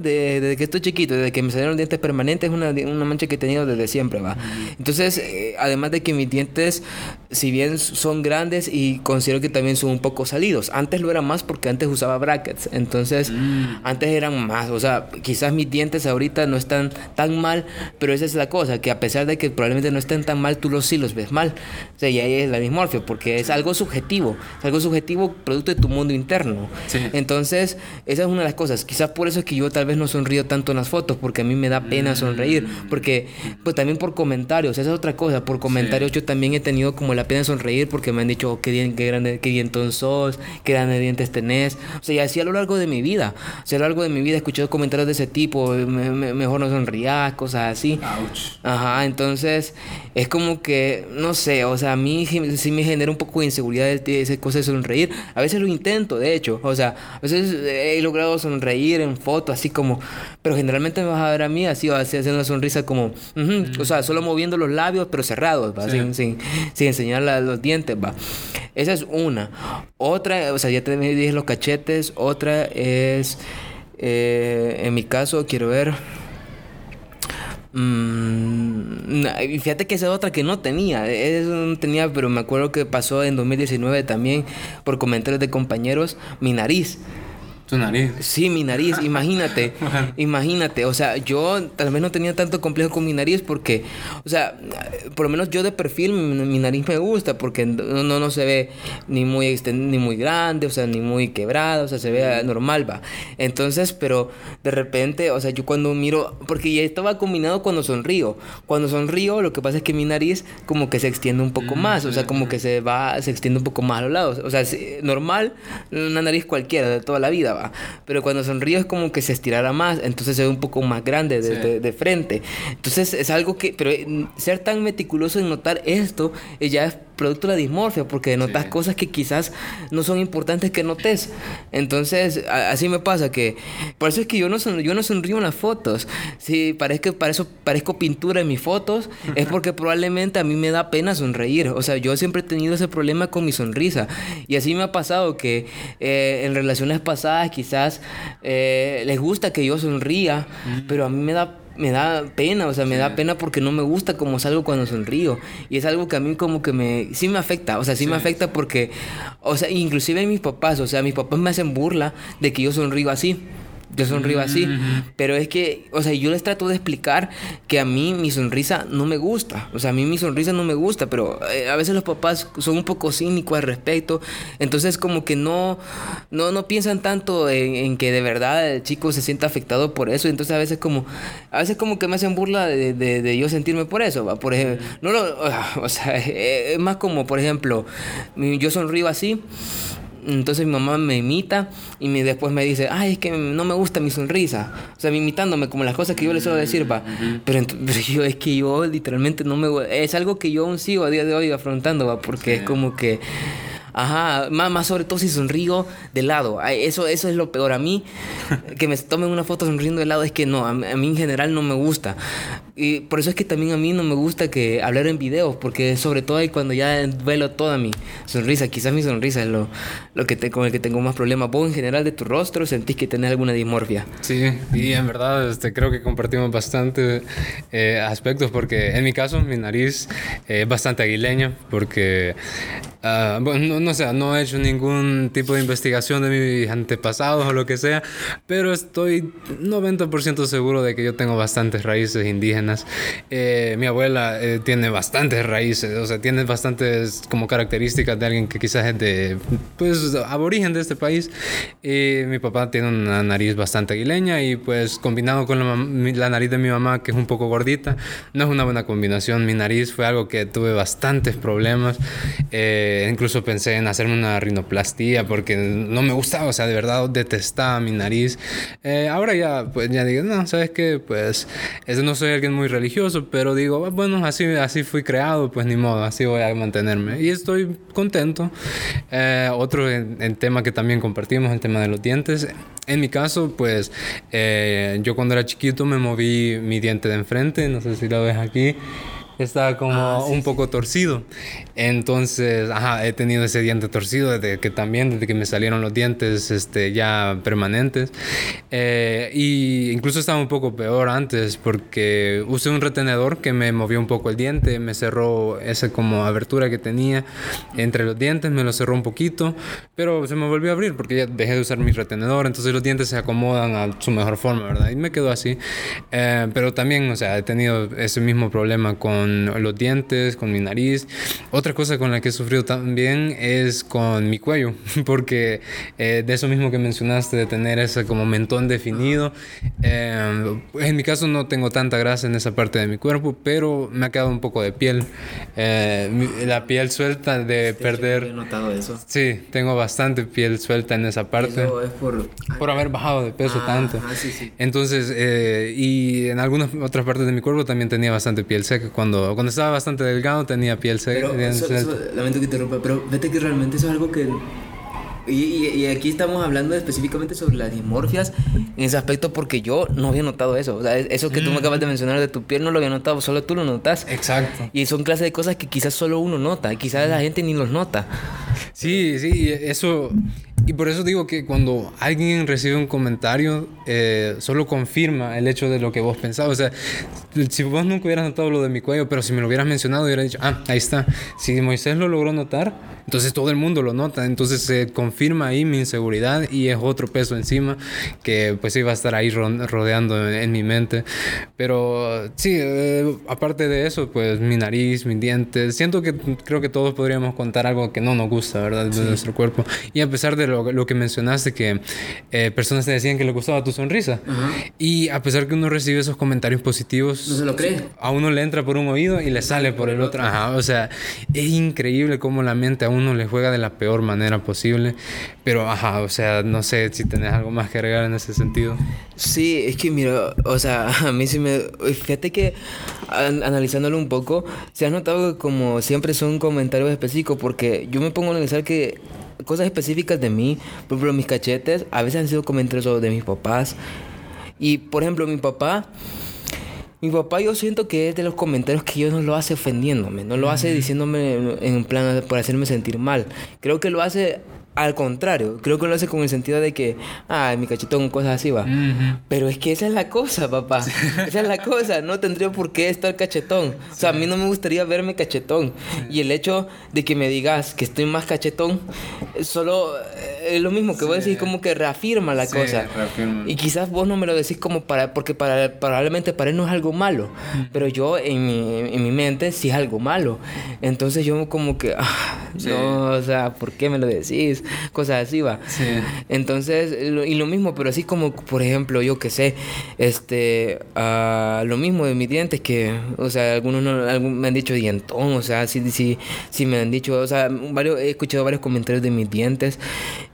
desde, que estoy chiquito, desde que me salieron dientes permanentes, es una, una mancha que he tenido desde siempre, ¿va? Entonces, eh, además de que mis dientes si bien son grandes y considero que también son un poco salidos. Antes lo era más porque antes usaba brackets, entonces mm. antes eran más, o sea, quizás mis dientes ahorita no están tan mal, pero esa es la cosa, que a pesar de que probablemente no estén tan mal, tú los sí los ves mal. O sea, y ahí es la dismorfia, porque es algo subjetivo, es algo subjetivo producto de tu mundo interno. Entonces, esa es una de las cosas. Quizás por eso es que yo tal vez no sonrío tanto en las fotos, porque a mí me da pena sonreír, mm. porque pues también por comentarios, esa es otra cosa, por comentarios yo también he tenido como la pena sonreír porque me han dicho oh, qué, bien, qué grande, qué dientón sos, qué grandes dientes tenés. O sea, y así a lo largo de mi vida, o sea, a lo largo de mi vida he escuchado comentarios de ese tipo, mejor no sonrías, cosas así. Ajá, entonces es como que, no sé, o sea, a mí sí me genera un poco de inseguridad esa cosa de sonreír. A veces lo intento, de hecho, o sea, a veces he logrado sonreír en fotos, así como, pero generalmente me vas a ver a mí así, haciendo una sonrisa como, o sea, solo moviendo los labios, pero cerrados, sin, sin, sin, enseñar los dientes, va. Esa es una. Otra, o sea, ya te dije los cachetes. Otra es, eh, en mi caso, quiero ver. Mm, fíjate que esa es otra que no tenía. Eso no tenía, pero me acuerdo que pasó en 2019 también por comentarios de compañeros. Mi nariz. Tu nariz. Sí, mi nariz, imagínate. Imagínate, o sea, yo tal vez no tenía tanto complejo con mi nariz porque, o sea, por lo menos yo de perfil mi, nariz me gusta porque no, no se ve ni muy ni muy grande, o sea, ni muy quebrado, o sea, se ve normal, va. Entonces, pero de repente, o sea, yo cuando miro, porque ya estaba combinado cuando sonrío. Cuando sonrío, lo que pasa es que mi nariz como que se extiende un poco mm, más, o sea, como que se va, se extiende un poco más a los lados. O sea, normal, una nariz cualquiera de toda la vida, pero cuando sonrío es como que se estirara más, entonces se ve un poco más grande de, de, frente. Entonces es algo que, pero eh, ser tan meticuloso en notar esto eh, ya es producto de la dismorfia, porque notas cosas que quizás no son importantes que notes. Entonces, así me pasa que por eso es que yo no, son, yo no sonrío en las fotos. Si parezco, para eso parezco pintura en mis fotos, es porque probablemente a mí me da pena sonreír. O sea, yo siempre he tenido ese problema con mi sonrisa. Y así me ha pasado que eh, en relaciones pasadas quizás eh, les gusta que yo sonría, pero a mí me da me da pena, o sea, me da pena porque no me gusta como salgo cuando sonrío. Y es algo que a mí como que me, sí me afecta, o sea, sí, me afecta porque, o sea, inclusive mis papás, o sea, mis papás me hacen burla de que yo sonrío así yo sonrío así. Pero es que, o sea, yo les trato de explicar que a mí mi sonrisa no me gusta. O sea, a mí mi sonrisa no me gusta, pero eh, a veces los papás son un poco cínicos al respecto. Entonces, como que no, no, no piensan tanto en, que de verdad el chico se sienta afectado por eso. Entonces, a veces como, a veces como que me hacen burla de, de, yo sentirme por eso. ¿va? Por ejemplo, no lo, o sea, es más como, por ejemplo, yo sonrío así. Entonces mi mamá me imita y me, después me dice, ay, es que no me gusta mi sonrisa. O sea, imitándome como las cosas que yo le suelo decir, va. Pero, yo es que yo literalmente no me... Es algo que yo aún sigo a día de hoy afrontando, va, porque es como que... Ajá, más, más sobre todo si sonrío de lado. Eso, eso es lo peor. A mí, que me tomen una foto sonriendo de lado, es que no, a, mí en general no me gusta. Y por eso es que también a mí no me gusta que hablar en videos, porque sobre todo ahí cuando ya velo toda mi sonrisa, quizás mi sonrisa es lo, lo que te, con el que tengo más problemas. ¿Vos en general de tu rostro sentís que tenés alguna dismorfia? Sí, y en verdad este, creo que compartimos bastante eh, aspectos, porque en mi caso mi nariz es bastante aguileña, porque, uh, bueno, no, sé, no he hecho ningún tipo de investigación de mis antepasados o lo que sea, pero estoy 90% seguro de que yo tengo bastantes raíces indígenas eh, mi abuela eh, tiene bastantes raíces, o sea, tiene bastantes como características de alguien que quizás es de, pues, aborigen de este país. Y mi papá tiene una nariz bastante aguileña y pues combinado con la, nariz de mi mamá, que es un poco gordita, no es una buena combinación. Mi nariz fue algo que tuve bastantes problemas. Eh, incluso pensé en hacerme una rinoplastía porque no me gustaba, o sea, de verdad detestaba mi nariz. ahora ya, pues ya digo, no, ¿sabes qué? Pues, eso no soy alguien muy religioso, pero digo, ah, bueno, así, así fui creado, pues ni modo, así voy a mantenerme. Y estoy contento. Eh, otro en, tema que también compartimos, el tema de los dientes. En mi caso, pues eh, yo cuando era chiquito me moví mi diente de enfrente, no sé si lo ves aquí. estaba como Ah, sí, un sí. poco torcido. Entonces, ajá, he tenido ese diente torcido desde que también, desde que me salieron los dientes este, ya permanentes. Eh, y incluso estaba un poco peor antes porque usé un retenedor que me movió un poco el diente, me cerró esa como abertura que tenía entre los dientes, me lo cerró un poquito, pero se me volvió a abrir porque ya dejé de usar mi retenedor, entonces los dientes se acomodan a su mejor forma, ¿verdad? Y me quedó así. Eh, pero también, o sea, he tenido ese mismo problema con los dientes, con mi nariz. Otra cosa con la que he sufrido también es con mi cuello, porque eh, de eso mismo que mencionaste, de tener ese como mentón definido. eh, en mi caso no tengo tanta grasa en esa parte de mi cuerpo, pero me ha quedado un poco de piel. Eh, la piel suelta de He perder. notado eso. Sí, tengo bastante piel suelta en esa parte. Eso es por... Por haber bajado de peso Ah, tanto. ajá, sí, sí. Entonces, eh, y en algunas otras partes de mi cuerpo también tenía bastante piel seca. Cuando, cuando estaba bastante delgado tenía piel seca. Pero, suelta. eso- lamento que te interrumpa, pero vete que realmente eso es algo que... Y, y- y aquí estamos hablando específicamente sobre las dismorfias en ese aspecto porque yo no había notado eso. O sea, eso que tú me acabas de mencionar de tu piel no lo había notado, solo tú lo notas. Exacto. Y son clases de cosas que quizás solo uno nota, quizás la gente ni los nota. Sí, sí, eso. Y por eso digo que cuando alguien recibe un comentario, eh, solo confirma el hecho de lo que vos pensabas. O sea, si vos nunca hubieras notado lo de mi cuello, pero si me lo hubieras mencionado, hubiera dicho, ah, ahí está. Si Moisés lo logró notar, entonces todo el mundo lo nota. Entonces se confirma ahí mi inseguridad y es otro peso encima que pues iba a estar ahí ro- rodeando en, en mi mente. Pero sí, eh, aparte de eso, pues mi nariz, mis dientes, siento que creo que todos podríamos contar algo que no nos gusta, ¿verdad? De nuestro cuerpo. Y a pesar de lo, lo que mencionaste, que eh, personas te decían que les gustaba tu sonrisa. Y a pesar que uno recibe esos comentarios positivos, ¿No se lo cree? a uno le entra por un oído y le sale por el otro. Ajá, o sea, es increíble cómo la mente a uno le juega de la peor manera posible. Pero, ajá, o sea, no sé si tenés algo más que agregar en ese sentido. Sí, es que mira, o sea, a mí sí me... Fíjate que an- analizándolo un poco, se ha notado que como siempre son comentarios específicos, porque yo me pongo a analizar que cosas específicas de mí, por ejemplo, mis cachetes, a veces han sido comentarios de mis papás. Y, por ejemplo, mi papá... Mi papá yo siento que es de los comentarios que yo no lo hace ofendiéndome, no lo hace diciéndome en plan por hacerme sentir mal. Creo que lo hace al contrario, creo que lo hace con el sentido de que, ah, mi cachetón, cosas así va. Pero es que esa es la cosa, papá. Esa es la cosa. No tendría por qué estar cachetón. O sea, a mí no me gustaría verme cachetón. Y el hecho de que me digas que estoy más cachetón, solo eh, es lo mismo que vos decís, como que reafirma la Sí, cosa. reafirma. Y quizás vos no me lo decís como para, porque para, probablemente para él no es algo malo. Pero yo en mi, en mi mente sí es algo malo. Entonces yo como que, ah, Sí. no, o sea, ¿por qué me lo decís? Cosas así va. Sí. Entonces, lo- y lo mismo, pero así como, por ejemplo, yo que sé, este, ah, lo mismo de mis dientes, que, o sea, algunos no- algún- me han dicho dientón, o sea, sí, sí, sí me han dicho, o sea, varios, he escuchado varios comentarios de mis dientes,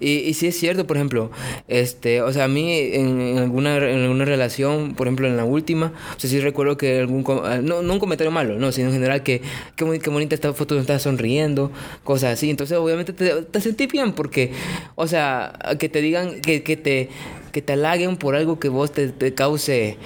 y, y sí es cierto, por ejemplo, este, o sea, a mí en, en alguna, en alguna relación, por ejemplo, en la última, o sea, sí recuerdo que algún, ah, no, no un comentario malo, no, sino en general que, qué, boni- qué bonita esta foto, estás sonriendo, cosas así, entonces obviamente te, te sentí bien, porque, o sea, que te digan, que, que te que te halaguen por algo que vos te, te cause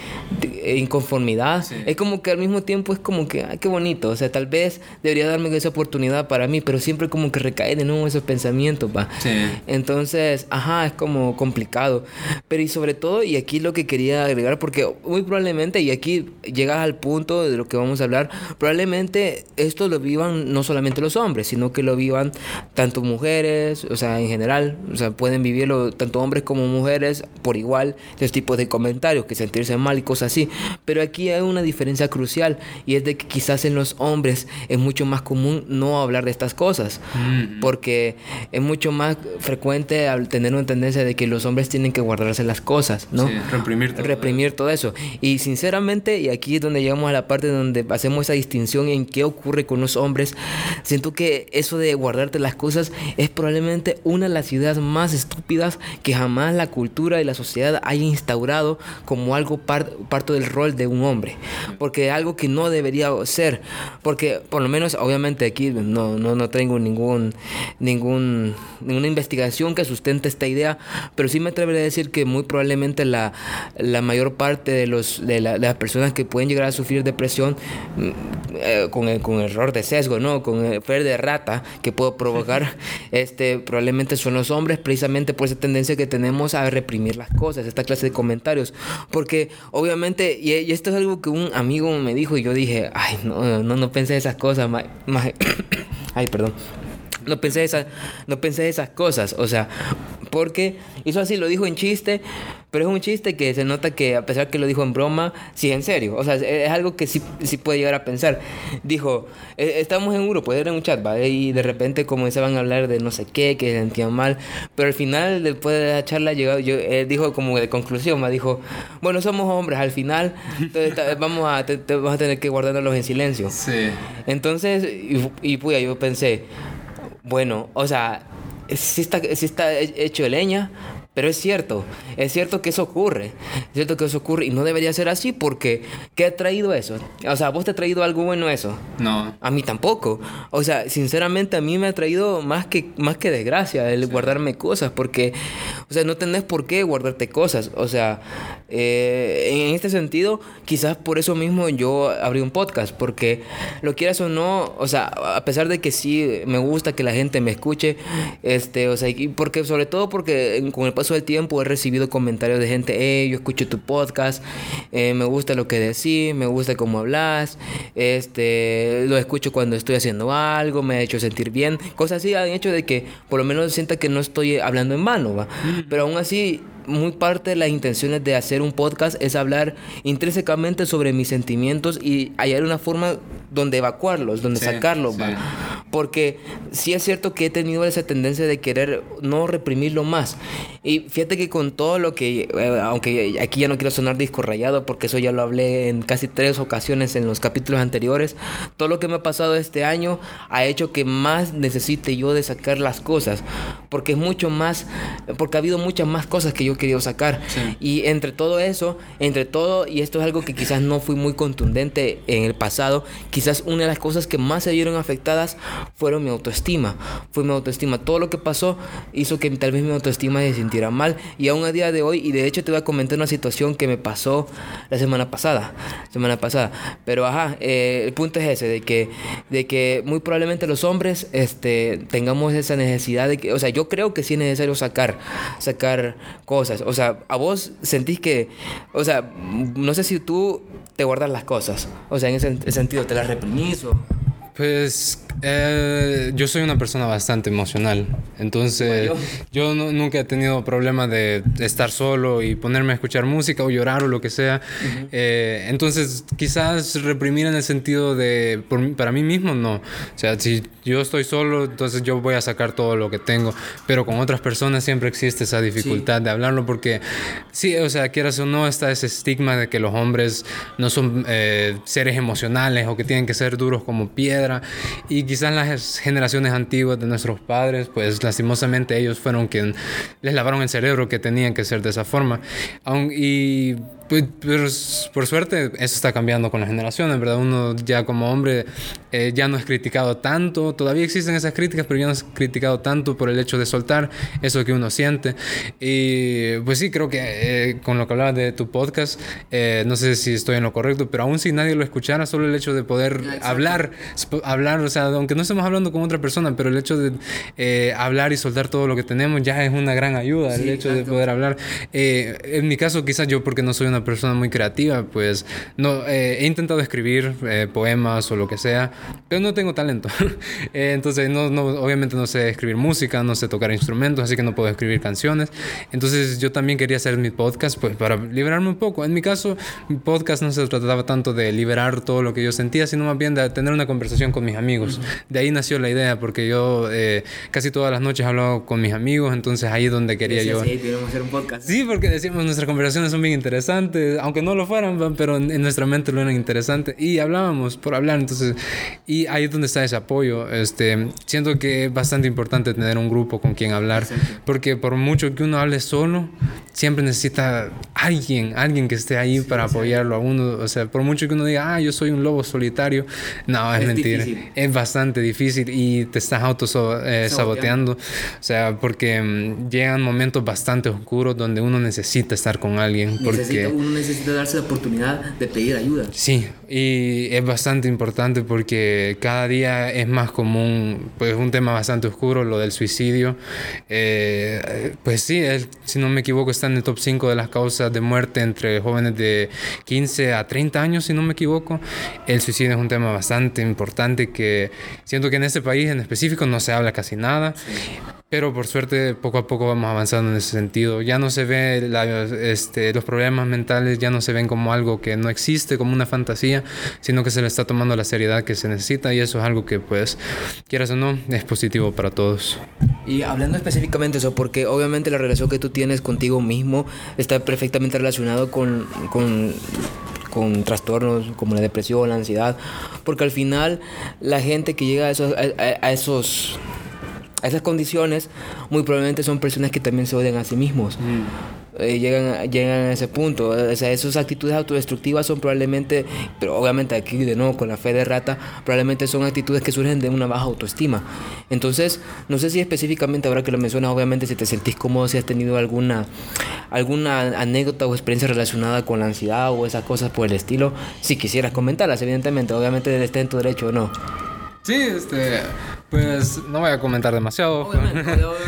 eh, inconformidad. Sí. Es como que al mismo tiempo es como que, ay, qué bonito. O sea, tal vez debería darme esa oportunidad para mí, pero siempre como que recae de nuevo esos pensamientos, va. Sí. Entonces, ajá, es como complicado. Pero y sobre todo, y aquí lo que quería agregar, porque muy probablemente, y aquí llegas al punto de lo que vamos a hablar, probablemente esto lo vivan no solamente los hombres, sino que lo vivan tanto mujeres, o sea, en general, o sea, pueden vivirlo tanto hombres como mujeres por igual, esos tipos de comentarios, que sentirse mal y cosas así. Pero aquí hay una diferencia crucial, y es de que quizás en los hombres es mucho más común no hablar de estas cosas, porque es mucho más frecuente tener una tendencia de que los hombres tienen que guardarse las cosas, ¿no? Sí, reprimir todo reprimir todo eso. Y sinceramente, y aquí es donde llegamos a la parte donde hacemos esa distinción en qué ocurre con los hombres, siento que eso de guardarte las cosas es probablemente una de las ideas más estúpidas que jamás la cultura y la sociedad haya instaurado como algo parte del rol de un hombre, porque algo que no debería ser, porque por lo menos obviamente aquí no, no, no tengo ningún, ningún, ninguna investigación que sustente esta idea, pero sí me atrevería a decir que muy probablemente la, la mayor parte de, los, de, las personas que pueden llegar a sufrir depresión mm, eh, con, el, con error de sesgo, ¿no? con el fer de rata que puedo provocar, este, probablemente son los hombres precisamente por esa tendencia que tenemos a reprimir las cosas, esta clase de comentarios, porque obviamente, y, esto es algo que un amigo me dijo y yo dije, ay, no, no, no pensé esas cosas, ay, perdón. No pensé, esa, no pensé esas cosas, o sea, porque hizo así, lo dijo en chiste, pero es un chiste que se nota que a pesar que lo dijo en broma, sí en serio. O sea, es, algo que sí, sí, puede llegar a pensar. Dijo, e, estamos en un grupo, era en un chat. Y de repente comenzaban a hablar de no sé qué, que se sentían mal. Pero al final, después de la charla, llegó, yo, dijo como de conclusión, me dijo, bueno, somos hombres al final, entonces vamos a, vamos a tener que guardarlos en silencio. Sí. Entonces, y, y pues yo pensé, bueno, o sea, si está, si está hecho de leña, pero es cierto, es cierto que eso ocurre, es cierto que eso ocurre y no debería ser así porque ¿qué ha traído eso? O sea, ¿vos te ha traído algo bueno eso? No. A mí tampoco. O sea, sinceramente a mí me ha traído más que, más que desgracia el guardarme cosas porque, o sea, no tenés por qué guardarte cosas. O sea, eh, en este sentido, quizás por eso mismo yo abrí un podcast porque lo quieras o no, o sea, a pesar de que sí me gusta que la gente me escuche, este, o sea, porque sobre todo porque con el paso del tiempo he recibido comentarios de gente, hey, yo escucho tu podcast, eh, me gusta lo que decís, me gusta cómo hablas, este, lo escucho cuando estoy haciendo algo, me ha hecho sentir bien, cosas así han hecho de que por lo menos sienta que no estoy hablando en vano, ¿va? Pero aún así muy parte de las intenciones de hacer un podcast es hablar intrínsecamente sobre mis sentimientos y hallar una forma donde evacuarlos, donde sacarlos. Porque sí es cierto que he tenido esa tendencia de querer no reprimirlo más. Y fíjate que con todo lo que, eh, aunque aquí ya no quiero sonar disco rayado, porque eso ya lo hablé en casi tres ocasiones en los capítulos anteriores, todo lo que me ha pasado este año ha hecho que más necesite yo de sacar las cosas. Porque es mucho más, porque ha habido muchas más cosas que yo querido sacar. Y entre todo eso, entre todo, y esto es algo que quizás no fui muy contundente en el pasado, quizás una de las cosas que más se vieron afectadas fueron mi autoestima. Fue mi autoestima. Todo lo que pasó hizo que tal vez mi autoestima se sintiera mal. Y aún a día de hoy, y de hecho te voy a comentar una situación que me pasó la semana pasada. Semana pasada. Pero ajá, eh, el punto es ese, de que, de que muy probablemente los hombres este, tengamos esa necesidad de que, o sea, yo creo que sí es necesario sacar, sacar cosas o sea, a vos sentís que, o sea, no sé si tú te guardas las cosas. O sea, en ese sentido, ¿te las reprimís o...? Pues eh, yo soy una persona bastante emocional, entonces yo, nunca he tenido problema de, estar solo y ponerme a escuchar música o llorar o lo que sea. Eh, entonces quizás reprimir en el sentido de, para mí mismo no. O sea, si yo estoy solo, entonces yo voy a sacar todo lo que tengo, pero con otras personas siempre existe esa dificultad de hablarlo porque sí, o sea, quieras o no, está ese estigma de que los hombres no son eh, seres emocionales o que tienen que ser duros como piedra y quizás las generaciones antiguas de nuestros padres, pues lastimosamente ellos fueron quienes les lavaron el cerebro que tenían que ser de esa forma. y pues, pues, por suerte eso está cambiando con las generaciones, ¿verdad? Uno ya como hombre eh, ya no es criticado tanto, todavía existen esas críticas, pero ya no es criticado tanto por el hecho de soltar eso que uno siente. Y pues sí, creo que eh, con lo que hablabas de tu podcast, eh, no sé si estoy en lo correcto, pero aún si nadie lo escuchara, solo el hecho de poder hablar, hablar, o sea, aunque no estemos hablando con otra persona, pero el hecho de hablar y soltar todo lo que tenemos ya es una gran ayuda, el hecho de poder hablar. en mi caso, quizás yo porque no soy una persona muy creativa, pues no, eh, he intentado escribir eh, poemas o lo que sea, pero no tengo talento. Eh, entonces, no, no, obviamente no sé escribir música, no sé tocar instrumentos, así que no puedo escribir canciones. Entonces, yo también quería hacer mi podcast, pues para liberarme un poco. En mi caso, mi podcast no se trataba tanto de liberar todo lo que yo sentía, sino más bien de tener una conversación con mis amigos. De ahí nació la idea, porque yo casi todas las noches hablaba con mis amigos, entonces ahí es donde quería yo. Sí, hacer un podcast. Sí, porque decíamos, nuestras conversaciones son bien interesantes interesantes, aunque no lo fueran, pero en, nuestra mente lo eran interesantes. Y hablábamos por hablar, entonces, y ahí es donde está ese apoyo. Este, siento que es bastante importante tener un grupo con quien hablar, porque por mucho que uno hable solo, siempre necesita alguien, alguien que esté ahí para apoyarlo a uno. O sea, por mucho que uno diga, ah, yo soy un lobo solitario, no, es, mentira. Es bastante difícil y te estás auto eh, saboteando. O sea, porque mm, llegan momentos bastante oscuros donde uno necesita estar con alguien. Porque uno necesita darse la oportunidad de pedir ayuda. Y es bastante importante porque cada día es más común, pues un tema bastante oscuro, lo del suicidio. Eh, pues sí, si no me equivoco, está en el top 5 de las causas de muerte entre jóvenes de 15 a 30 años, si no me equivoco. El suicidio es un tema bastante importante que siento que en este país en específico no se habla casi nada. Pero por suerte poco a poco vamos avanzando en ese sentido. Ya no se ve este, los problemas mentales, ya no se ven como algo que no existe, como una fantasía, sino que se le está tomando la seriedad que se necesita y eso es algo que pues, quieras o no, es positivo para todos. Y hablando específicamente eso, porque obviamente la relación que tú tienes contigo mismo está perfectamente relacionado con, con con trastornos como la depresión, la ansiedad, porque al final la gente que llega a esos, esas condiciones, muy probablemente son personas que también se odian a sí mismos. Mm. Eh, llegan, llegan a ese punto. O sea, esas actitudes autodestructivas son probablemente, pero obviamente aquí de nuevo con la fe de rata, probablemente son actitudes que surgen de una baja autoestima. Entonces, no sé si específicamente ahora que lo mencionas, obviamente si te sentís cómodo, si has tenido alguna, alguna anécdota o experiencia relacionada con la ansiedad o esas cosas por el estilo, si quisieras comentarlas, evidentemente, obviamente esté en tu derecho o no. Sí, este, pues no voy a comentar demasiado. Obviamente,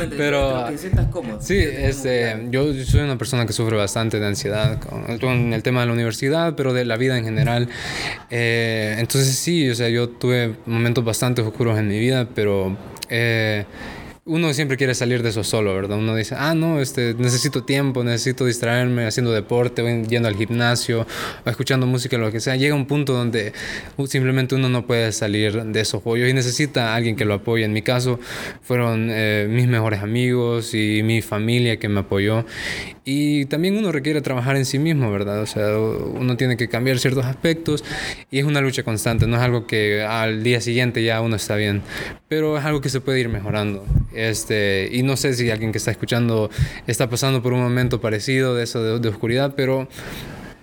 pero que sientas cómodo. Sí, este, yo soy una persona que sufre bastante de ansiedad con, el tema de la universidad, pero de la vida en general. Eh, entonces sí, o sea, yo tuve momentos bastante oscuros en mi vida, pero eh, uno siempre quiere salir de eso solo, ¿verdad? Uno dice, ah, no, este, necesito tiempo, necesito distraerme haciendo deporte, yendo al gimnasio, escuchando música, lo que sea. Llega un punto donde simplemente uno no puede salir de esos hoyos y necesita a alguien que lo apoye. En mi caso, fueron eh, mis mejores amigos y mi familia que me apoyó. Y también uno requiere trabajar en sí mismo, ¿verdad? O sea, uno tiene que cambiar ciertos aspectos y es una lucha constante, no es algo que al día siguiente ya uno está bien, pero es algo que se puede ir mejorando. Este, y no sé si alguien que está escuchando está pasando por un momento parecido de eso de oscuridad, pero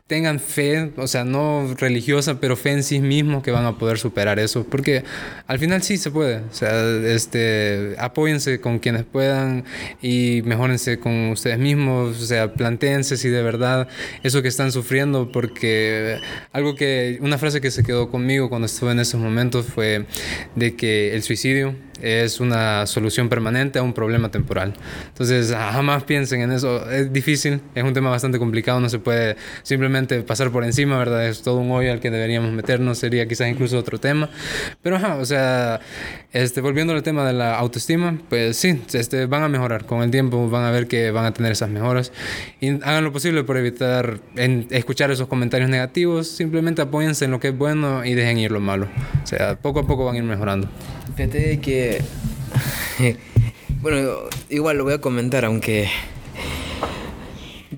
tengan fe, o sea, no religiosa, pero fe en sí mismos que van a poder superar eso, porque al final sí se puede, o sea, este, apóyense con quienes puedan y mejórense con ustedes mismos, o sea, planteense si de verdad eso que están sufriendo, porque algo que, una frase que se quedó conmigo cuando estuve en esos momentos fue de que el suicidio es una solución permanente a un problema temporal. Entonces, jamás piensen en eso. Es difícil, es un tema bastante complicado, no se puede simplemente pasar por encima, ¿verdad? Es todo un hoyo al que deberíamos meternos, sería quizás incluso otro tema. Pero, ajá, o sea, este, volviendo al tema de la autoestima, pues sí, este, van a mejorar. Con el tiempo van a ver que van a tener esas mejoras. Y hagan lo posible por evitar en, escuchar esos comentarios negativos. Simplemente apóyense en lo que es bueno y dejen ir lo malo. O sea, poco a poco van a ir mejorando. Fíjate que. bueno, igual lo voy a comentar, aunque.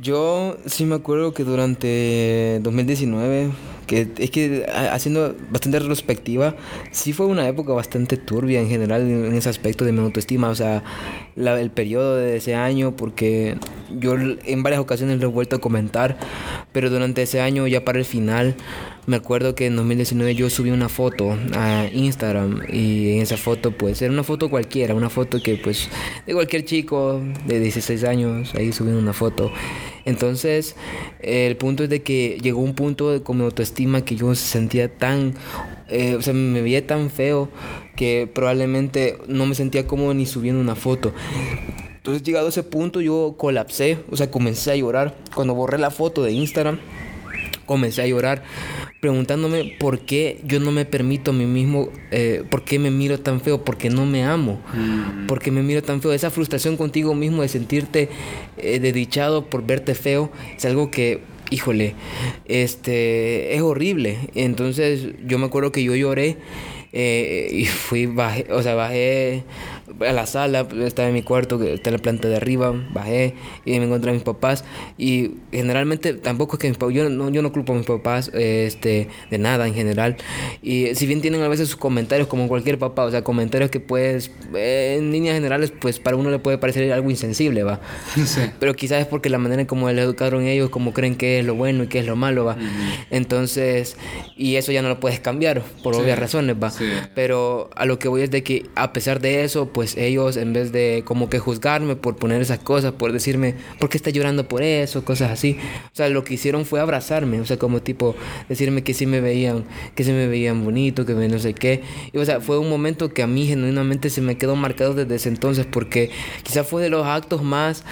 Yo sí me acuerdo que durante 2019 que es que haciendo bastante retrospectiva, sí fue una época bastante turbia en general en ese aspecto de mi autoestima, o sea, el periodo de ese año, porque yo en varias ocasiones lo he vuelto a comentar, pero durante ese año, ya para el final, me acuerdo que en 2019 yo subí una foto a Instagram y en esa foto pues era una foto cualquiera, una foto que pues de cualquier chico de 16 años, ahí subiendo una foto. Entonces, el punto es de que llegó un punto de como autoestima que yo sentía tan, eh, o sea, me veía tan feo que probablemente no me sentía como ni subiendo una foto. Entonces, llegado a ese punto, yo colapsé, o sea, comencé a llorar. Cuando borré la foto de Instagram, comencé a llorar preguntándome por qué yo no me permito a mí mismo, eh, por qué me miro tan feo, por qué no me amo, mm. por qué me miro tan feo. Esa frustración contigo mismo de sentirte eh, desdichado por verte feo es algo que, híjole, este, es horrible. Entonces yo me acuerdo que yo lloré Eh, y fui, bajé, o sea, bajé a la sala, estaba en mi cuarto, que está en la planta de arriba, bajé y me encontré a mis papás. Y generalmente tampoco es que mis papás, yo no, yo no culpo a mis papás este, de nada en general. Y si bien tienen a veces sus comentarios, como cualquier papá, o sea, comentarios que pues, en líneas generales, pues para uno le puede parecer algo insensible, va. Pero quizás es porque la manera en cómo le educaron ellos, como creen que es lo bueno y que es lo malo, va. Entonces, y eso ya no lo puedes cambiar, por obvias razones, va. Pero a lo que voy es de que a pesar de eso, pues ellos en vez de como que juzgarme por poner esas cosas, por decirme, ¿por qué está llorando por eso? Cosas así. O sea, lo que hicieron fue abrazarme, o sea, como tipo decirme que sí me veían, que sí me veían bonito, que no sé qué. Y o sea, fue un momento que a mí genuinamente se me quedó marcado desde ese entonces porque quizás fue de los actos más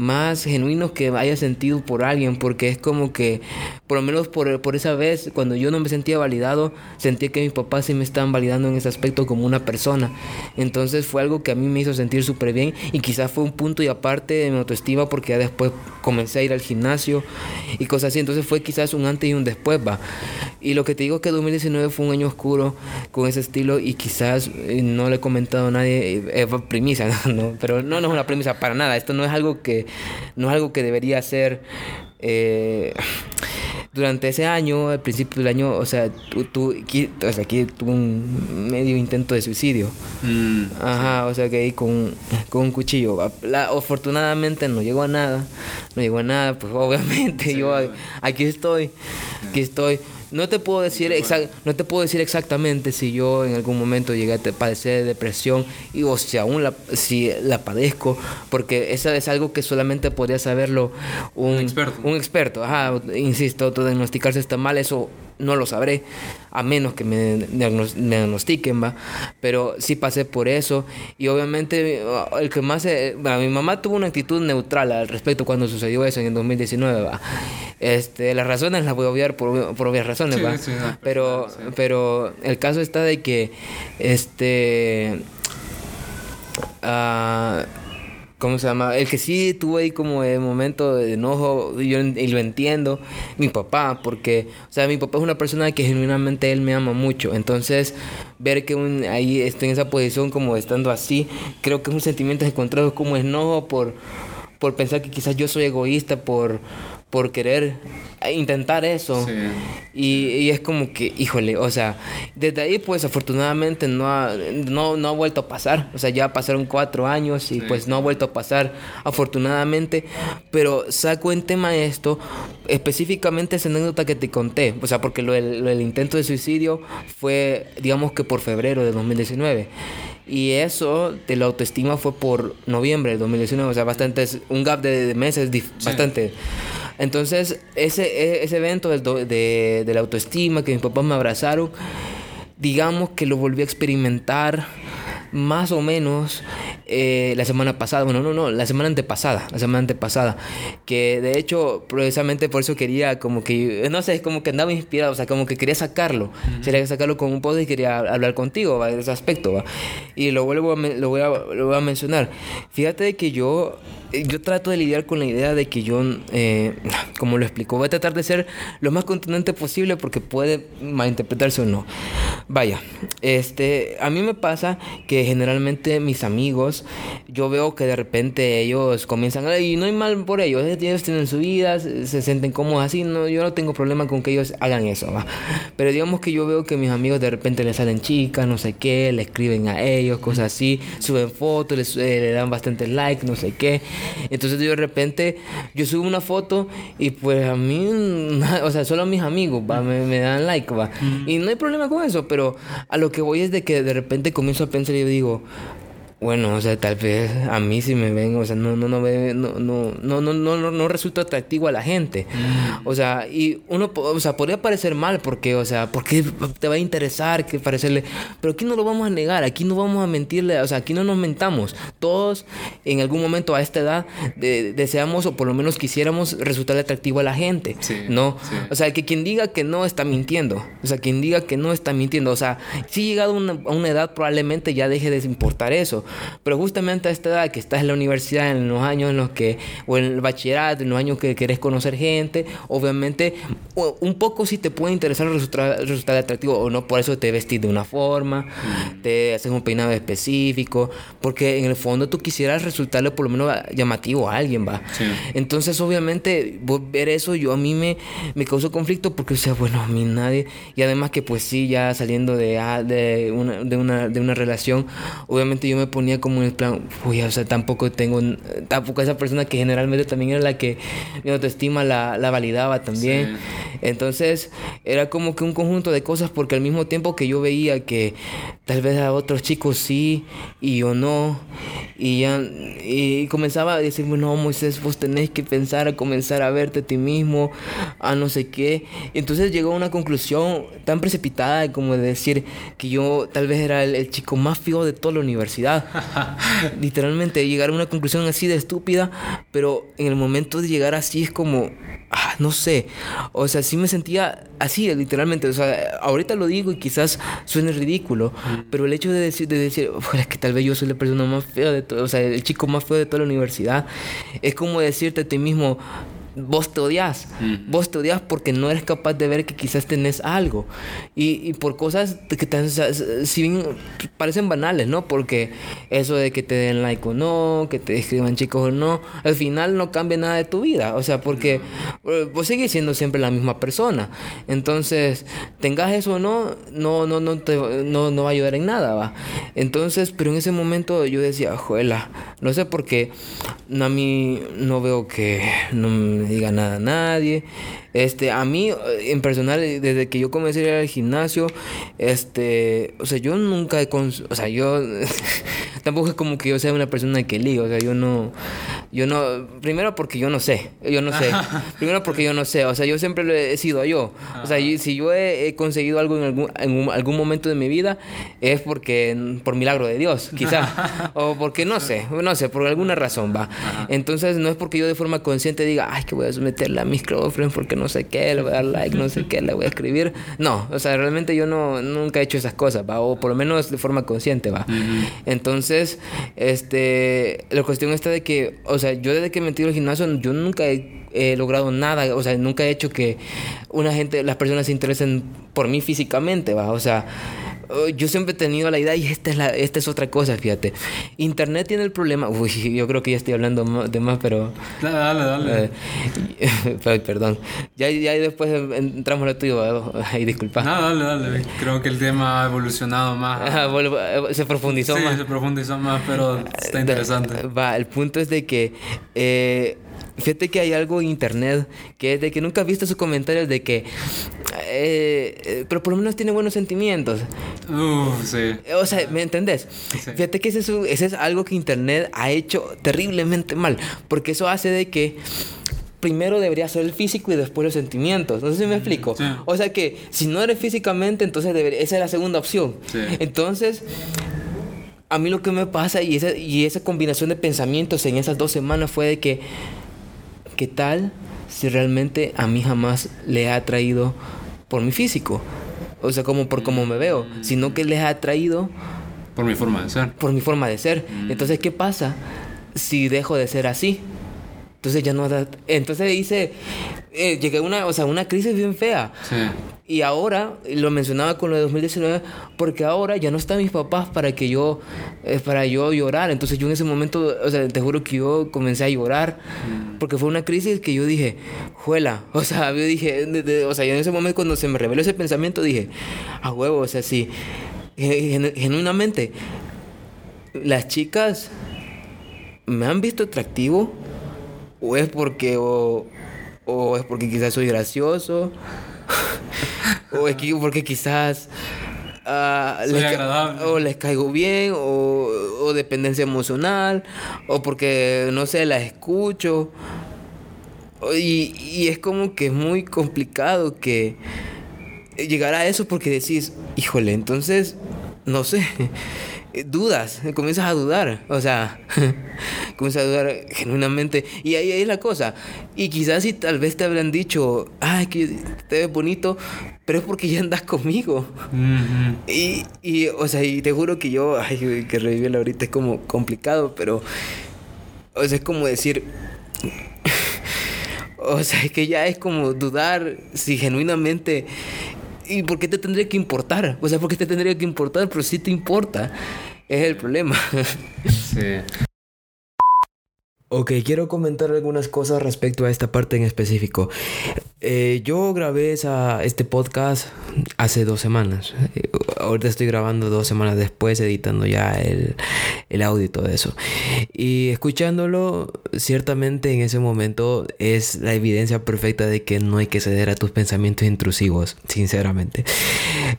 más genuinos que haya sentido por alguien, porque es como que, por lo menos por, por esa vez, cuando yo no me sentía validado, sentía que mis papás sí me estaban validando en ese aspecto como una persona. Entonces fue algo que a mí me hizo sentir súper bien y quizás fue un punto y aparte de mi autoestima porque ya después comencé a ir al gimnasio y cosas así. Entonces fue quizás un antes y un después, va. Y lo que te digo es que 2019 fue un año oscuro con ese estilo y quizás eh, no le he comentado a nadie, es eh, premisa, ¿no? pero no, no es una premisa para nada. Esto no es algo que no es algo que debería ser eh, durante ese año, al principio del año, o sea, tú, tú aquí, o sea, aquí tuvo un medio intento de suicidio. Mm, Ajá, o sea, que ahí con, con un cuchillo. afortunadamente no llegó a nada, no llegó a nada, pues obviamente yo aquí estoy, aquí estoy. No te puedo decir no te puedo decir exactamente si yo en algún momento llegué a padecer de depresión y o si aún la, si la padezco, porque eso es algo que solamente podría saberlo un, experto. Un experto, ajá, insisto, diagnosticarse está mal, eso no lo sabré, a menos que me diagnostiquen, va. Pero sí pasé por eso. Y obviamente, el que más. mi mamá tuvo una actitud neutral al respecto cuando sucedió eso en el 2019, va. Este, las razones las voy a obviar por, por obvias razones, va. pero, pero el caso está de que. Este. Uh, ¿Cómo se llama? El que sí tuve ahí como de momento de enojo, yo, y lo entiendo, mi papá, porque, o sea, mi papá es una persona que genuinamente él me ama mucho. Entonces, ver que un, ahí estoy en esa posición como estando así, creo que es un sentimiento encontrado como enojo por, por pensar que quizás yo soy egoísta, por, por querer intentar eso. Y, y, es como que, híjole, o sea, desde ahí pues afortunadamente no ha, no, no ha vuelto a pasar. O sea, ya pasaron cuatro años y pues no ha vuelto a pasar afortunadamente. Pero saco en tema esto, específicamente esa anécdota que te conté. O sea, porque lo del, intento de suicidio fue, digamos que por febrero de 2019. Y eso de la autoestima fue por noviembre del 2019, o sea, bastante, un gap de, meses bastante. Entonces, ese, e, ese evento de, de la autoestima, que mis papás me abrazaron, digamos que lo volví a experimentar más o menos eh, la semana pasada, bueno, no, no, la semana antepasada, la semana antepasada, que de hecho, precisamente por eso quería como que, no sé, como que andaba inspirado, o sea, como que quería sacarlo, quería sacarlo con un post y quería hablar contigo, ¿va? de ese aspecto, ¿va? y lo vuelvo a, lo voy a, lo voy a mencionar. Fíjate que yo yo trato de lidiar con la idea de que yo, eh, como lo explico, voy a tratar de ser lo más contundente posible porque puede malinterpretarse o no. Vaya, este, a mí me pasa que generalmente mis amigos, yo veo que de repente ellos comienzan, y no hay mal por ellos, ellos tienen su vida, se sienten cómodos así, no, yo no tengo problema con que ellos hagan eso, ¿va? Pero digamos que yo veo que mis amigos de repente les salen chicas, no sé qué, le escriben a ellos, cosas así, suben fotos, les, eh, le dan bastante like, no sé qué. Entonces de repente yo subo una foto y pues a mí, o sea, solo a mis amigos ¿va? Me, me, dan like, va. Y no hay problema con eso, pero a lo que voy es de que de repente comienzo a pensar y yo digo, bueno, o sea, tal vez a mí si me ven, o sea, no, no, no, no, no, no, no, no, no resulta atractivo a la gente. Mm. O sea, y uno, o sea, podría parecer mal porque, o sea, porque te va a interesar que parecerle, pero aquí no lo vamos a negar, aquí no vamos a mentirle, o sea, aquí no nos mentamos. Todos en algún momento a esta edad deseamos o por lo menos quisiéramos resultarle atractivo a la gente, ¿no? O sea, que quien diga que no está mintiendo, o sea, quien diga que no está mintiendo, o sea, si llegado a una, a una edad probablemente ya deje de importar eso Pero justamente a esta edad que estás en la universidad, en los años en los que, o en el bachillerato, en los años que querés conocer gente, obviamente un poco si te puede interesar resultar, resultar atractivo o no, por eso te vestís de una forma, mm. te haces un peinado específico, porque en el fondo tú quisieras resultarle por lo menos llamativo a alguien, va. Entonces, obviamente, ver eso yo a mí me, me causó conflicto porque, o sea, bueno, a mí nadie, y además que pues sí, ya saliendo de, ah, de, una, de, una, de una relación, obviamente yo me ponía como en el plan, uy, o sea, tampoco tengo, tampoco esa persona que generalmente también era la que mi autoestima la, la validaba también. Entonces, era como que un conjunto de cosas porque al mismo tiempo que yo veía que tal vez a otros chicos sí y yo no, y ya y comenzaba a decirme, no, Moisés, vos tenés que pensar a comenzar a verte a ti mismo, a no sé qué. Entonces llegó a una conclusión tan precipitada como de decir que yo tal vez era el, chico más feo de toda la universidad. Literalmente llegar a una conclusión así de estúpida, pero en el momento de llegar así es como, ah, no sé, o sea, sí me sentía así, literalmente, o sea, ahorita lo digo y quizás suene ridículo, pero el hecho de decir, de decir, es que tal vez yo soy la persona más fea de todo, o sea, el chico más feo de toda la universidad, es como decirte a ti mismo, vos te odias. Vos te odias porque no eres capaz de ver que quizás tenés algo. Y, y por cosas que te, si bien parecen banales, ¿no? Porque eso de que te den like o no, que te escriban chicos o no, al final no cambia nada de tu vida. O sea, porque eh, vos sigues siendo siempre la misma persona. Entonces, tengas eso o no, no, no, no, te, no, no va a ayudar en nada, ¿va? Entonces, pero en ese momento yo decía, juela, no sé por qué, a mí no veo que... No, diga nada a nadie. Este, a mí, en personal, desde que yo comencé a ir al gimnasio, este, o sea, yo nunca he, o sea, yo, tampoco es como que yo sea una persona que liga, o sea, yo no, yo no, primero porque yo no sé, yo no sé, primero porque yo no sé, o sea, yo siempre lo he sido yo, o sea, si yo he, conseguido algo en algún, en algún momento de mi vida, es porque, por milagro de Dios, quizá, o porque no sé, no sé, por alguna razón va. Entonces, no es porque yo de forma consciente diga, ay, que voy a someterla a mis girlfriend porque no sé qué, le voy a dar like, no sé qué, le voy a escribir. No, o sea, realmente yo no, nunca he hecho esas cosas, ¿va? O por lo menos de forma consciente, ¿va? Entonces, este, la cuestión está de que, o sea, yo desde que me metí al gimnasio, yo nunca he, logrado nada, o sea, nunca he hecho que una gente, las personas se interesen por mí físicamente, ¿va? O sea, yo siempre he tenido la idea y esta es, la, esta es otra cosa, fíjate. Internet tiene el problema, uy, yo creo que ya estoy hablando de más, pero... Dale, dale, dale. Eh, perdón. Ya, ya después entramos a lo tuyo, ay, disculpa. No, dale, dale. Creo que el tema ha evolucionado más. Eh, se profundizó más. Sí, se profundizó más, pero está eh, interesante. Va, el punto es de que... Eh, Fíjate que hay algo en internet que es de que nunca has visto sus comentarios de que. Eh, eh, pero por lo menos tiene buenos sentimientos. Uf, sí. O sea, ¿me entendés? Fíjate que ese es, ese es algo que internet ha hecho terriblemente mal. Porque eso hace de que primero debería ser el físico y después los sentimientos. No sé si me explico. O sea que si no eres físicamente, entonces esa es la segunda opción. Entonces, a mí lo que me pasa y esa, y esa combinación de pensamientos en esas dos semanas fue de que ¿qué tal si realmente a mí jamás le ha atraído por mi físico? O sea, como por cómo me veo, sino que les ha atraído... Por mi forma de ser. Por mi forma de ser. Mm. Entonces, ¿qué pasa si dejo de ser así? Entonces ya no da... Entonces hice... Eh, llegué a una, o sea, una crisis bien fea. Sí. Y ahora, lo mencionaba con lo de 2019, porque ahora ya no están mis papás para que yo, eh, para yo llorar. Entonces yo en ese momento, o sea, te juro que yo comencé a llorar, mm. porque fue una crisis que yo dije, juela. O sea, yo dije, o sea, en ese momento cuando se me reveló ese pensamiento, dije, a huevo, o sea, sí, genuinamente, las chicas me han visto atractivo o es porque o, es porque quizás soy gracioso o es porque quizás uh, les, o les caigo bien o, o, dependencia emocional o porque no sé la escucho. Y, y es como que es muy complicado que llegar a eso porque decís híjole entonces no sé dudas, comienzas a dudar, o sea, comienzas a dudar genuinamente. Y ahí, es la cosa. Y quizás si tal vez te habrán dicho, ay, que te ves bonito, pero es porque ya andas conmigo. y, y, o sea, y te juro que yo, ay, que revivirlo ahorita es como complicado, pero, o sea, es como decir, o sea, es que ya es como dudar si genuinamente ¿Y por qué te tendría que importar? O sea, ¿por qué te tendría que importar? Pero sí te importa. Es el problema. Sí. Ok, quiero comentar algunas cosas respecto a esta parte en específico. Eh, yo grabé esa, este podcast hace dos semanas. Eh, ahorita estoy grabando dos semanas después, editando ya el, el audio y todo eso. Y escuchándolo, ciertamente en ese momento es la evidencia perfecta de que no hay que ceder a tus pensamientos intrusivos, sinceramente.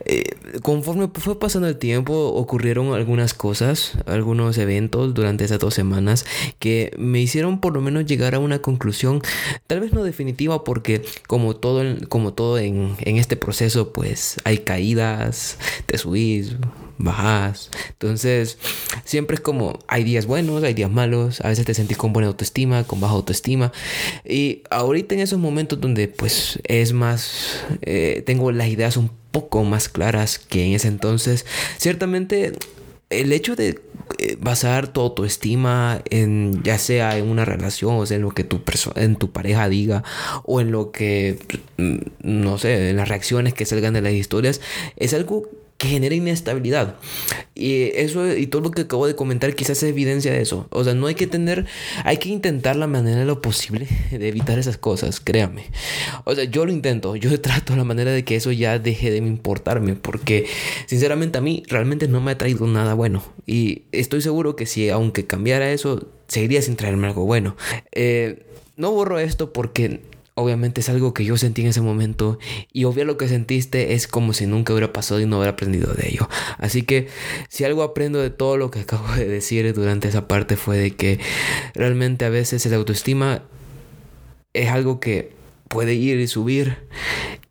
Eh, conforme fue pasando el tiempo, ocurrieron algunas cosas, algunos eventos durante esas dos semanas que me hicieron por lo menos llegar a una conclusión, tal vez no definitiva porque como todo, como todo en, este proceso pues hay caídas, te subís, bajas. Entonces, siempre es como, hay días buenos, hay días malos, a veces te sentís con buena autoestima, con baja autoestima. Y ahorita en esos momentos donde pues es más, eh, tengo las ideas un poco más claras que en ese entonces, ciertamente el hecho de eh, basar tu autoestima en ya sea en una relación o sea en lo que tu en tu pareja diga o en lo que mm, no sé en las reacciones que salgan de las historias es algo que genera inestabilidad. Y eso y todo lo que acabo de comentar quizás es evidencia de eso. O sea, no hay que tener, hay que intentar la manera de lo posible de evitar esas cosas, créame. O sea, yo lo intento, yo trato la manera de que eso ya deje de importarme, porque sinceramente a mí realmente no me ha traído nada bueno. Y estoy seguro que si aunque cambiara eso, seguiría sin traerme algo bueno. Eh, no borro esto porque obviamente es algo que yo sentí en ese momento y obvio lo que sentiste es como si nunca hubiera pasado y no hubiera aprendido de ello. Así que si algo aprendo de todo lo que acabo de decir durante esa parte fue de que realmente a veces el autoestima es algo que puede ir y subir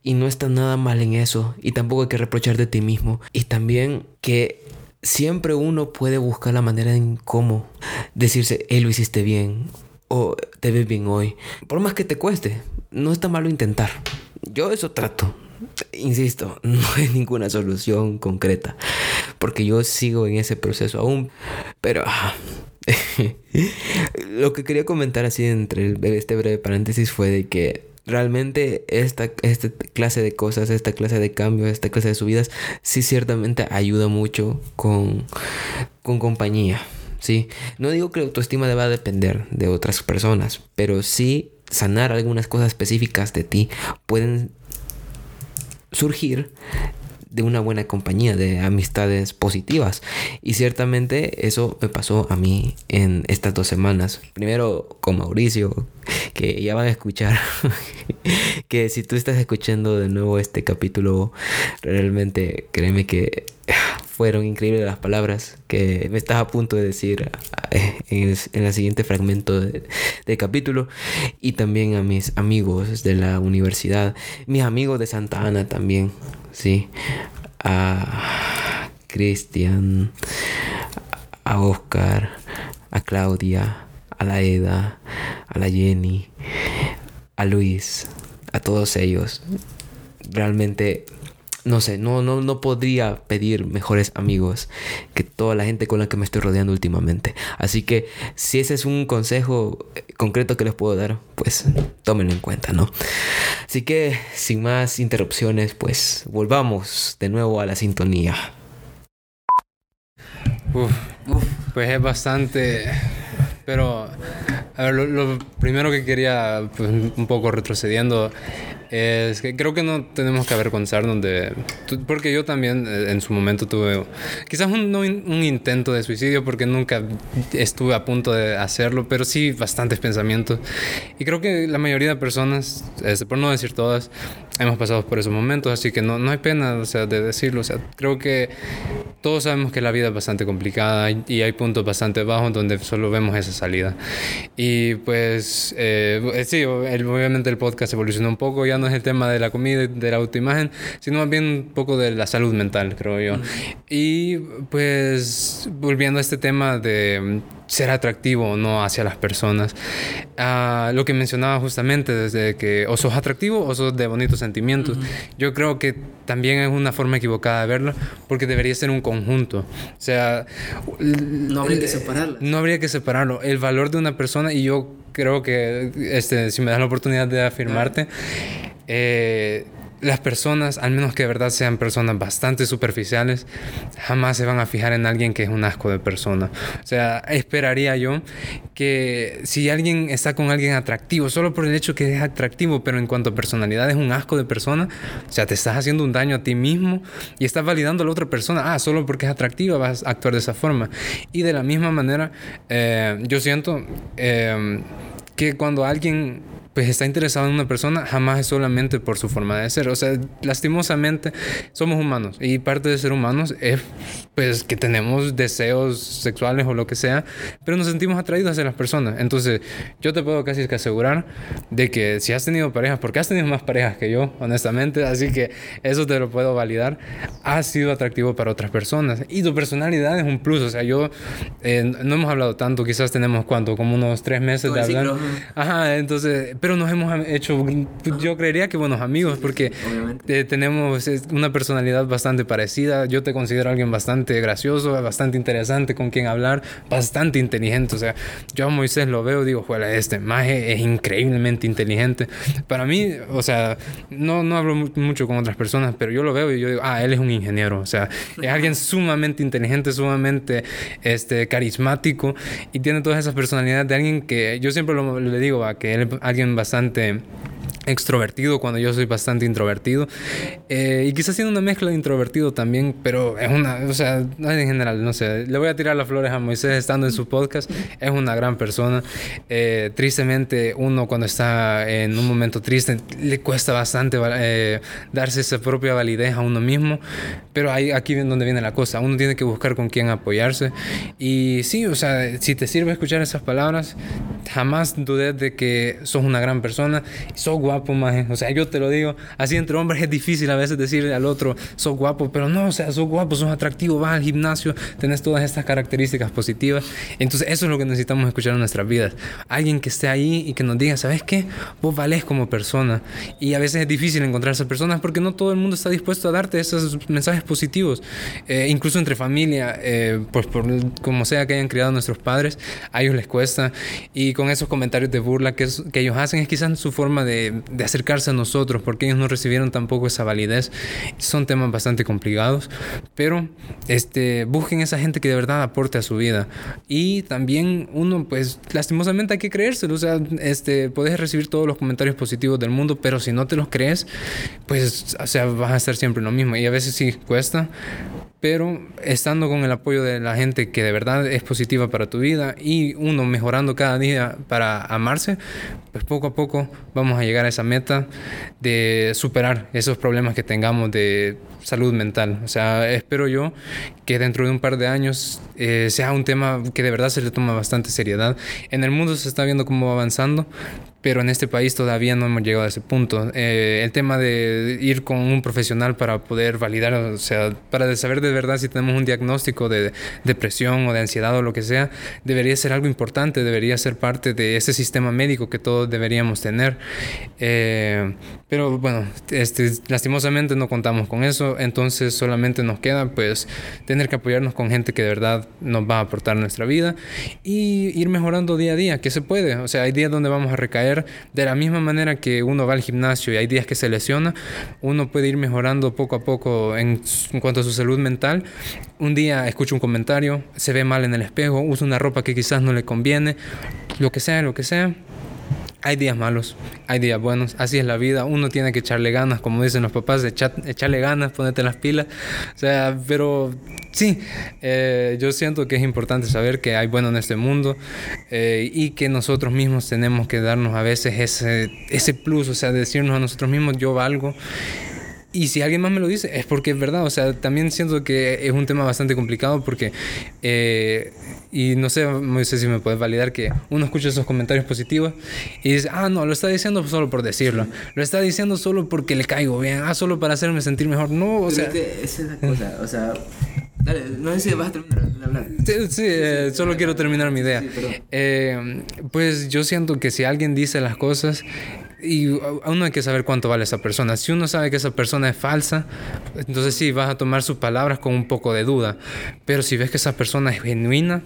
y no está nada mal en eso y tampoco hay que reprochar de ti mismo y también que siempre uno puede buscar la manera en cómo decirse, hey, lo hiciste bien o te ves bien hoy. Por más que te cueste, no está malo intentar. Yo eso trato. Insisto, no hay ninguna solución concreta, porque yo sigo en ese proceso aún, pero lo que quería comentar así entre este breve paréntesis fue de que realmente esta, esta clase de cosas, esta clase de cambios, esta clase de subidas, sí ciertamente ayuda mucho con, con compañía. ¿Sí? No digo que la autoestima deba depender de otras personas, pero sí sanar algunas cosas específicas de ti pueden surgir de una buena compañía, de amistades positivas. Y ciertamente eso me pasó a mí en estas dos semanas. Primero con Mauricio, que ya van a escuchar, que si tú estás escuchando de nuevo este capítulo, realmente créeme que fueron increíbles las palabras que me estás a punto de decir eh, en el, siguiente fragmento del de capítulo. Y también a mis amigos de la universidad, mis amigos de Santa Ana también, sí. A Cristian, a Oscar, a Claudia, a la Eda, a la Jenny, a Luis, a todos ellos. Realmente no sé, no, no, no podría pedir mejores amigos que toda la gente con la que me estoy rodeando últimamente. Así que si ese es un consejo eh, concreto que les puedo dar, pues tómenlo en cuenta, ¿no? Así que sin más interrupciones, pues volvamos de nuevo a la sintonía. Uf, pues es bastante... Pero, a ver, lo, primero que quería, pues un poco retrocediendo, es que creo que no tenemos que avergonzarnos de... Porque yo también eh, en su momento tuve quizás un, un, intento de suicidio porque nunca estuve a punto de hacerlo, pero sí bastantes pensamientos. Y creo que la mayoría de personas, este, por no decir todas, hemos pasado por esos momentos, así que no, no hay pena o sea, de decirlo. O sea, creo que todos sabemos que la vida es bastante complicada y hay puntos bastante bajos donde solo vemos esa salida. Y pues, eh, sí, obviamente el podcast evolucionó un poco, ya no es el tema de la comida de la autoimagen, sino más bien un poco de la salud mental, creo yo. Y pues, volviendo a este tema de ser atractivo o no hacia las personas. Uh, lo que mencionaba justamente desde que o sos atractivo o sos de bonitos sentimientos. Yo creo que también es una forma equivocada de verlo porque debería ser un conjunto. O sea, no habría que separarlo. No habría que separarlo. El valor de una persona y yo creo que este, si me das la oportunidad de afirmarte, eh, las personas, al menos que de verdad sean personas bastante superficiales, jamás se van a fijar en alguien que es un asco de persona. O sea, esperaría yo que si alguien está con alguien atractivo, solo por el hecho que es atractivo, pero en cuanto a personalidad es un asco de persona, o sea, te estás haciendo un daño a ti mismo y estás validando a la otra persona, ah, solo porque es atractiva vas a actuar de esa forma. Y de la misma manera, eh, yo siento eh, que cuando alguien pues está interesado en una persona, jamás es solamente por su forma de ser. O sea, lastimosamente somos humanos y parte de ser humanos es pues que tenemos deseos sexuales o lo que sea, pero nos sentimos atraídos hacia las personas. Entonces, yo te puedo casi que asegurar de que si has tenido parejas, porque has tenido más parejas que yo, honestamente, así que eso te lo puedo validar, has sido atractivo para otras personas y tu personalidad es un plus. O sea, yo eh, no hemos hablado tanto, quizás tenemos cuánto, como unos tres meses de hablar. Ajá, entonces pero nos hemos hecho, yo creería que buenos amigos, porque tenemos una personalidad bastante parecida. Yo te considero alguien bastante gracioso, bastante interesante con quien hablar, bastante inteligente. O sea, yo a Moisés lo veo, digo, juega, este maje es increíblemente inteligente. Para mí, o sea, no, no hablo mucho con otras personas, pero yo lo veo y yo digo, ah, él es un ingeniero. O sea, es alguien sumamente inteligente, sumamente este, carismático y tiene todas esas personalidades de alguien que yo siempre le digo, a que él es alguien bastante extrovertido cuando yo soy bastante introvertido. Eh, y quizás siendo una mezcla de introvertido también pero es una o sea en general no sé le voy a tirar las flores a Moisés estando en su podcast es una gran persona. Eh, tristemente uno cuando está en un momento triste le cuesta bastante eh, darse esa propia validez a uno mismo. Pero ahí aquí es donde viene la cosa uno tiene que buscar con quién apoyarse. Y sí o sea si te sirve escuchar esas palabras jamás dudes de que sos una gran persona sos guapo, maje. O sea, yo te lo digo, así entre hombres es difícil a veces decirle al otro, sos guapo, pero no, o sea, sos guapo, sos atractivo, vas al gimnasio, tenés todas estas características positivas. Entonces, eso es lo que necesitamos escuchar en nuestras vidas. Alguien que esté ahí y que nos diga, ¿sabes qué? Vos valés como persona. Y a veces es difícil encontrar esas personas porque no todo el mundo está dispuesto a darte esos mensajes positivos. Eh, incluso entre familia, eh, pues por como sea que hayan criado nuestros padres, a ellos les cuesta. Y con esos comentarios de burla que, que ellos hacen, es quizás su forma de de, acercarse a nosotros, porque ellos no recibieron tampoco esa validez. Son temas bastante complicados, pero este, busquen esa gente que de verdad aporte a su vida. Y también uno, pues, lastimosamente hay que creérselo, o sea, este, puedes recibir todos los comentarios positivos del mundo, pero si no te los crees, pues, o sea, vas a estar siempre lo mismo. Y a veces sí cuesta, pero estando con el apoyo de la gente que de verdad es positiva para tu vida y uno mejorando cada día para amarse, pues poco a poco vamos a llegar a esa meta de superar esos problemas que tengamos de salud mental. O sea, espero yo que dentro de un par de años eh, sea un tema que de verdad se le toma bastante seriedad. En el mundo se está viendo cómo va avanzando, pero en este país todavía no hemos llegado a ese punto. Eh, el tema de ir con un profesional para poder validar, o sea, para saber de verdad si tenemos un diagnóstico de depresión o de ansiedad o lo que sea, debería ser algo importante, debería ser parte de ese sistema médico que todos deberíamos tener. Eh, pero bueno, este, lastimosamente no contamos con eso, entonces solamente nos queda pues tener que apoyarnos con gente que de verdad nos va a aportar nuestra vida y ir mejorando día a día, que se puede. O sea, hay días donde vamos a recaer de la misma manera que uno va al gimnasio y hay días que se lesiona, uno puede ir mejorando poco a poco en, cuanto a su salud mental. Un día escucha un comentario, se ve mal en el espejo, usa una ropa que quizás no le conviene, lo que sea, lo que sea, hay días malos, hay días buenos, así es la vida, uno tiene que echarle ganas, como dicen los papás, echarle ganas, ponerte las pilas, o sea, pero sí, eh, yo siento que es importante saber que hay bueno en este mundo eh, y que nosotros mismos tenemos que darnos a veces ese, ese plus, o sea, decirnos a nosotros mismos, yo valgo y si alguien más me lo dice, es porque es verdad. O sea, también siento que es un tema bastante complicado porque, eh, y no sé, no sé si me puedes validar que uno escucha esos comentarios positivos y dice, ah, no, lo está diciendo solo por decirlo. Lo está diciendo solo porque le caigo bien. Ah, solo para hacerme sentir mejor. No, o sea... esa es la cosa. O sea, Dale, no sé si vas a terminar de hablar. Sí, eh, solo quiero terminar mi idea. Eh, pues yo siento que si alguien dice las cosas y uno hay que saber cuánto vale esa persona. Si uno sabe que esa persona es falsa, entonces sí, vas a tomar sus palabras con un poco de duda. Pero si ves que esa persona es genuina,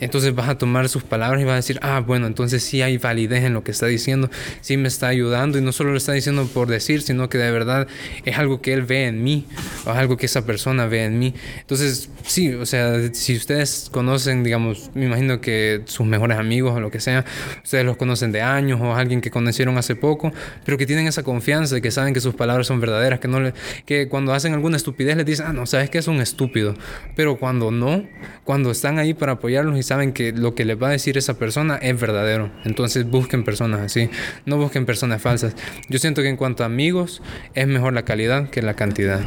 entonces vas a tomar sus palabras y vas a decir, ah, bueno, entonces sí hay validez en lo que está diciendo, sí me está ayudando y no solo lo está diciendo por decir, sino que de verdad es algo que él ve en mí o algo que esa persona ve en mí. Entonces, sí, o sea, si ustedes conocen, digamos, me imagino que sus mejores amigos o lo que sea, ustedes los conocen de años o alguien que conocieron hace poco, poco, pero que tienen esa confianza de que saben que sus palabras son verdaderas, que, no le, que cuando hacen alguna estupidez les dicen, ah, no, sabes que es un estúpido, pero cuando no, cuando están ahí para apoyarlos y saben que lo que les va a decir esa persona es verdadero, entonces busquen personas así, no busquen personas falsas. Yo siento que en cuanto a amigos, es mejor la calidad que la cantidad.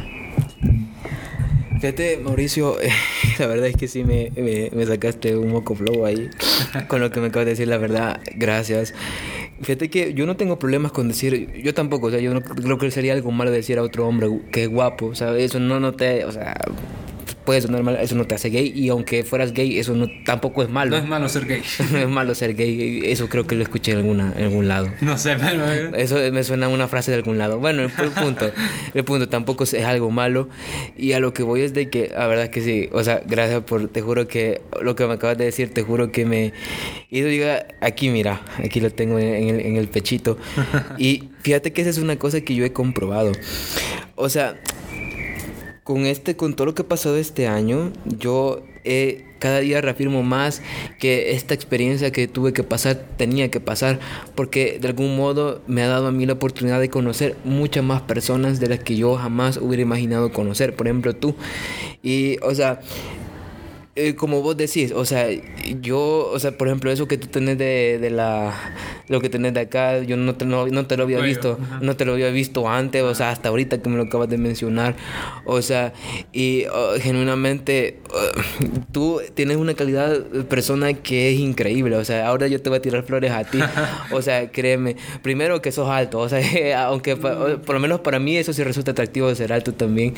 Fíjate, Mauricio, la verdad es que sí me, me, me, sacaste un moco flow ahí con lo que me acabas de decir, la verdad, gracias. Fíjate que yo no tengo problemas con decir, yo tampoco, o sea, yo no creo que sería algo malo decir a otro hombre que es guapo, o sea, eso no, no te, o sea, puede sonar mal, eso no te hace gay. Y aunque fueras gay, eso no, tampoco es malo. No es malo ser gay. no es malo ser gay. Eso creo que lo escuché en, alguna, en algún lado. No sé, pero... Eh. Eso me suena a una frase de algún lado. Bueno, el, punto, el punto tampoco es, algo malo. Y a lo que voy es de que, la verdad que sí. O sea, gracias por, te juro que lo que me acabas de decir, te juro que me... Y diga, aquí mira, aquí lo tengo en el, en el pechito. Y fíjate que esa es una cosa que yo he comprobado. O sea, con este, con todo lo que ha pasado este año, yo cada día reafirmo más que esta experiencia que tuve que pasar tenía que pasar porque de algún modo me ha dado a mí la oportunidad de conocer muchas más personas de las que yo jamás hubiera imaginado conocer, por ejemplo tú. Y, o sea, eh, como vos decís, o sea, yo, o sea, por ejemplo, eso que tú tenés de, de la, lo que tenés de acá, yo no te, no, te lo había visto, no te lo había visto antes, o sea, hasta ahorita que me lo acabas de mencionar, o sea, y oh, genuinamente oh, tú tienes una calidad de persona que es increíble, o sea, ahora yo te voy a tirar flores a ti, o sea, créeme, primero que sos alto, o sea, aunque por lo menos para mí eso sí resulta atractivo de ser alto también,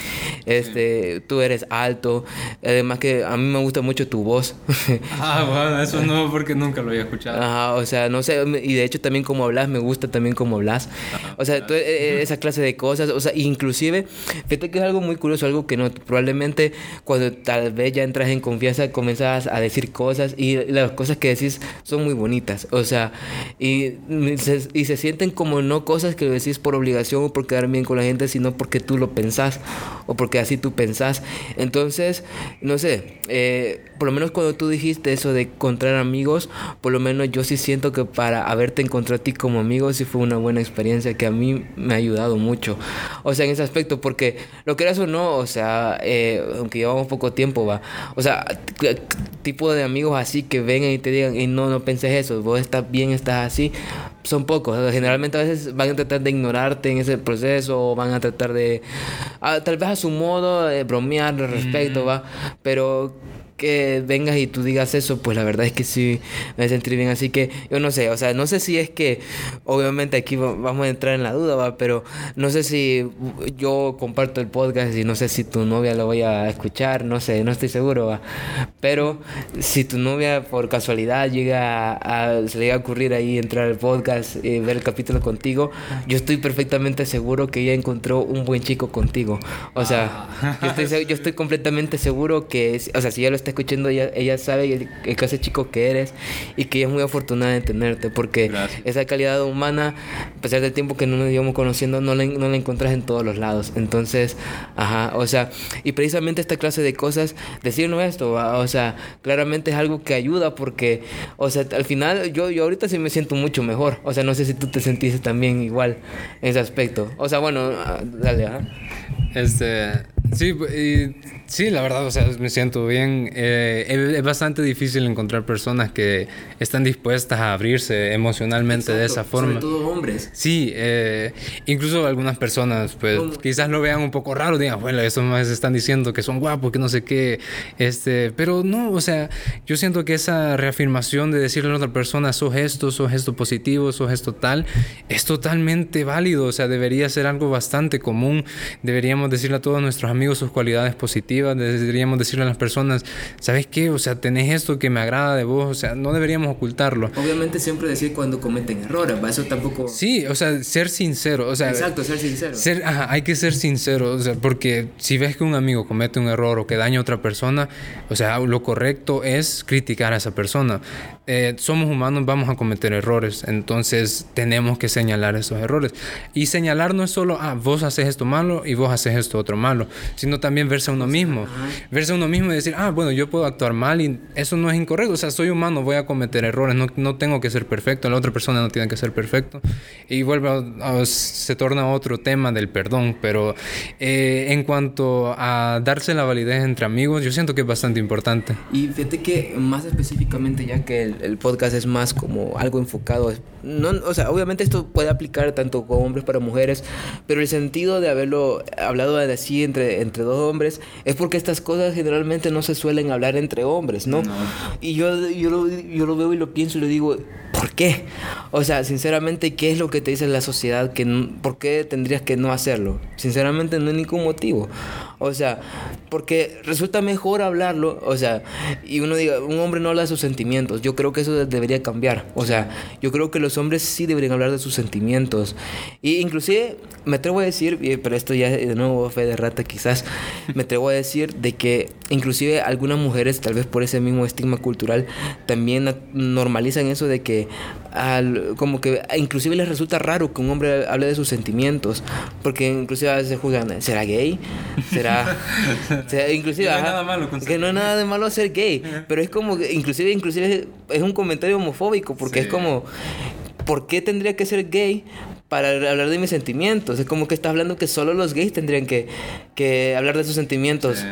este, tú eres alto, además que a mí me gusta mucho tu voz. ah, bueno, eso no, porque nunca lo había escuchado. Ajá, o sea, no sé, y de hecho también como hablas, me gusta también como hablas. o sea, eh, eh, esa clase de cosas, o sea, inclusive, fíjate que es algo muy curioso, algo que no, probablemente cuando tal vez ya entras en confianza, comienzas a decir cosas y las cosas que decís son muy bonitas, o sea, y se, y se sienten como no cosas que decís por obligación o por quedar bien con la gente, sino porque tú lo pensás o porque así tú pensás. Entonces, no sé, eh, por lo menos cuando tú dijiste eso de encontrar amigos, por lo menos yo sí siento que para haberte encontrado a ti como amigo sí fue una buena experiencia que a mí me ha ayudado mucho. O sea, en ese aspecto, porque lo que eras o no, o sea, eh, aunque llevamos poco tiempo, va. O sea, tipo de amigos así que vengan y te digan, y no, no penses eso, vos estás bien, estás así son pocos. generalmente a veces van a tratar de ignorarte en ese proceso o van a tratar de, tal vez a su modo, de bromear al respecto, ¿va? Pero que vengas y tú digas eso, pues la verdad es que sí me sentí bien. Así que yo no sé, o sea, no sé si es que, obviamente aquí vamos a entrar en la duda, ¿va? pero no sé si yo comparto el podcast y no sé si tu novia lo vaya a escuchar, no sé, no estoy seguro, ¿va? pero si tu novia por casualidad llega a, se le llega a ocurrir ahí entrar al podcast y ver el capítulo contigo, yo estoy perfectamente seguro que ella encontró un buen chico contigo. O sea, yo estoy, yo estoy completamente seguro que, o sea, si ya lo está escuchando, ella, ella sabe el, el clase chico que eres y que ella es muy afortunada de tenerte porque esa calidad humana, a pesar del tiempo que no nos íbamos conociendo, no la, no la encontrás en todos los lados. Entonces, ajá, o sea, y precisamente esta clase de cosas, decirnos esto, o sea, claramente es algo que ayuda porque, o sea, al final yo, yo ahorita sí me siento mucho mejor. O sea, no sé si tú te sentiste también igual en ese aspecto. O sea, bueno, ah, dale, Este, sí, y Sí, la verdad, o sea, me siento bien. Eh, es, bastante difícil encontrar personas que están dispuestas a abrirse emocionalmente de esa forma. Sobre todo hombres. Sí, eh, incluso algunas personas, pues, quizás lo vean un poco raro, digan, bueno, estos más están diciendo que son guapos, que no sé qué, este, pero no, o sea, yo siento que esa reafirmación de decirle a la otra persona, sos esto, sos esto positivo, sos esto tal, es totalmente válido, o sea, debería ser algo bastante común, deberíamos decirle a todos nuestros amigos sus cualidades positivas, deberíamos decirle a las personas, ¿sabes qué? O sea, tenés esto que me agrada de vos, o sea, no deberíamos ocultarlo. Obviamente siempre decir cuando cometen errores, eso tampoco... Sí, o sea, ser sincero, o sea... Exacto, ser sincero. Ser, hay que ser sincero, o sea, porque si ves que un amigo comete un error o que daña a otra persona, o sea, lo correcto es criticar a esa persona. Eh, somos humanos, vamos a cometer errores, entonces tenemos que señalar esos errores. Y señalar no es solo, ah, vos haces esto malo y vos haces esto otro malo, sino también verse a uno mismo. Verse a uno mismo y decir, ah, bueno, yo puedo actuar mal y eso no es incorrecto. O sea, soy humano, voy a cometer errores, no, no tengo que ser perfecto, la otra persona no tiene que ser perfecto. Y vuelve a, se torna otro tema del perdón, pero eh, en cuanto a darse la validez entre amigos, yo siento que es bastante importante. Y fíjate que más específicamente, ya que el, el podcast es más como algo enfocado, no, o sea, obviamente esto puede aplicar tanto con hombres para mujeres, pero el sentido de haberlo hablado así entre, entre dos hombres es porque estas cosas generalmente no se suelen hablar entre hombres, ¿no? Y yo, yo, lo, yo lo veo y lo pienso y lo digo, ¿por qué? O sea, sinceramente, ¿qué es lo que te dice la sociedad? Que, ¿Por qué tendrías que no hacerlo? Sinceramente, no hay ningún motivo. O sea, porque resulta mejor hablarlo, o sea, y uno diga, un hombre no habla de sus sentimientos. Yo creo que eso debería cambiar. O sea, yo creo que los hombres sí deberían hablar de sus sentimientos. Y inclusive me atrevo a decir, pero esto ya de nuevo fe de rata quizás, me atrevo a decir de que inclusive algunas mujeres, tal vez por ese mismo estigma cultural, también normalizan eso de que al, como que inclusive les resulta raro que un hombre hable de sus sentimientos, porque inclusive a veces se juzgan, ¿será gay? ¿Será? Inclusive, que no nada malo que no hay nada de malo ser gay, pero es como, inclusive, inclusive es un comentario homofóbico, porque es como, ¿por qué tendría que ser gay para hablar de mis sentimientos? Es como que está hablando que solo los gays tendrían que, que hablar de sus sentimientos.